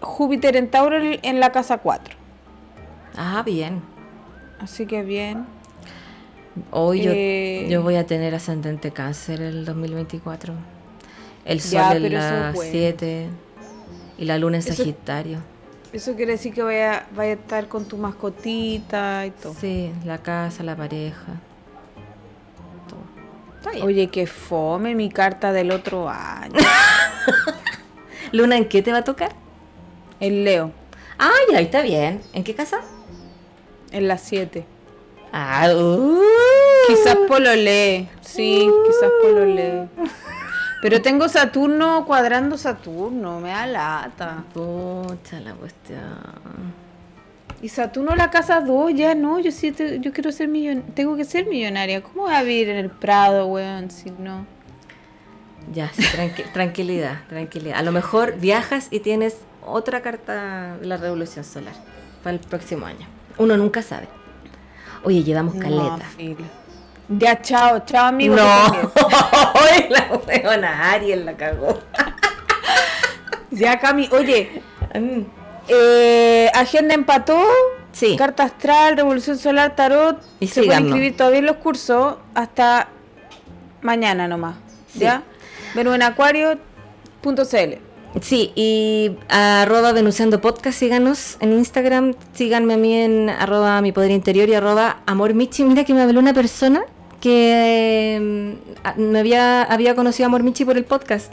Júpiter en Tauro en en la casa 4. Ah, bien. Así que bien. Hoy yo, Eh. yo voy a tener ascendente cáncer el 2024. El sol Ya, en pero eso es la bueno. 7 y la luna en Eso- Sagitario. Eso quiere decir que vaya, vaya a estar con tu mascotita y todo. Sí, la casa, la pareja. Oye, qué fome mi carta del otro año. ¿Luna en qué te va a tocar? El Leo, Ah, ya, ahí está bien. ¿En qué casa? En la 7. Ah, uh. Quizás Polo lee, sí, quizás Polo lee. Pero tengo Saturno cuadrando Saturno, me da lata. Pucha la cuestión. Y Saturno la casa 2, ya no, yo sí, te- yo quiero ser millonaria, tengo que ser millonaria. ¿Cómo voy a vivir en el Prado, weón, si no? Ya, sí, tranqui- tranquilidad, tranquilidad. A lo mejor viajas y tienes otra carta de la revolución solar para el próximo año. Uno nunca sabe. Oye, llevamos caleta. Ya, chao, chao, amigo. no, la weona Ariel la cagó. Ya, Cami, oye, Mm, eh, agenda empató. Sí. Carta astral, revolución solar, tarot. Y se pueden inscribir todavía en los cursos hasta mañana nomás. Sí. ¿Ya? Venuenacuario.cl Sí, y arroba Venuseando Podcast, síganos en Instagram, síganme a mí en arroba mi poder interior y arroba amor Michi. Mira que me habló una persona que eh, me había, había conocido a Mormichi por el podcast.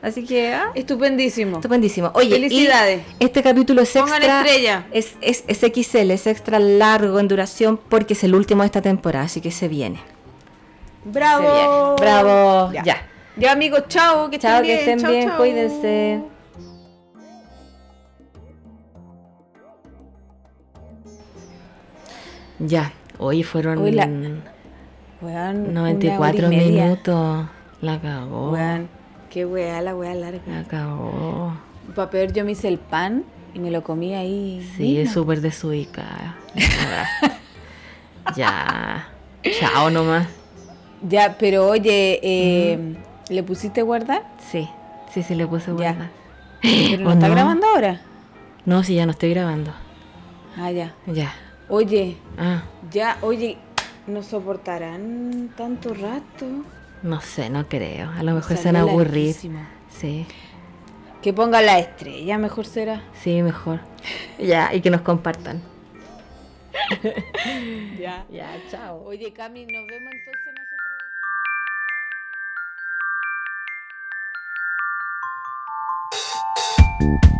Así que, ah, Estupendísimo. estupendísimo. Oye, y Felicidades. este capítulo es Pongan extra. estrella. Es, es, es XL, es extra largo en duración porque es el último de esta temporada, así que se viene. Bravo. Se viene. Bravo. Ya. Ya. Ya, amigos, chao. Que Chao, estén que bien. estén chao, bien, chao. cuídense. Ya, hoy fueron Hoy la- Weón, una hora 94 y media. minutos. La cagó. Weón, qué weá, la weá larga. La cagó. Para peor, yo me hice el pan y me lo comí ahí. Sí, es súper desubicada. La cagaste. ya. Chao nomás. Ya, pero oye, eh, ¿le pusiste guardar? Sí, sí, sí le puse Ya. guardar. Pero no ¿O está no? grabando ahora. No, sí, ya no estoy grabando. Ah, ya. Ya. Oye, Ah, ya, oye, ¿no soportarán tanto rato? no sé, no creo. A lo mejor se van a aburrir. Sí, Que ponga la estrella, mejor será. sí, mejor. Ya, y que nos compartan. Ya. Ya, chao. Oye, Cami, nos vemos entonces nosotros.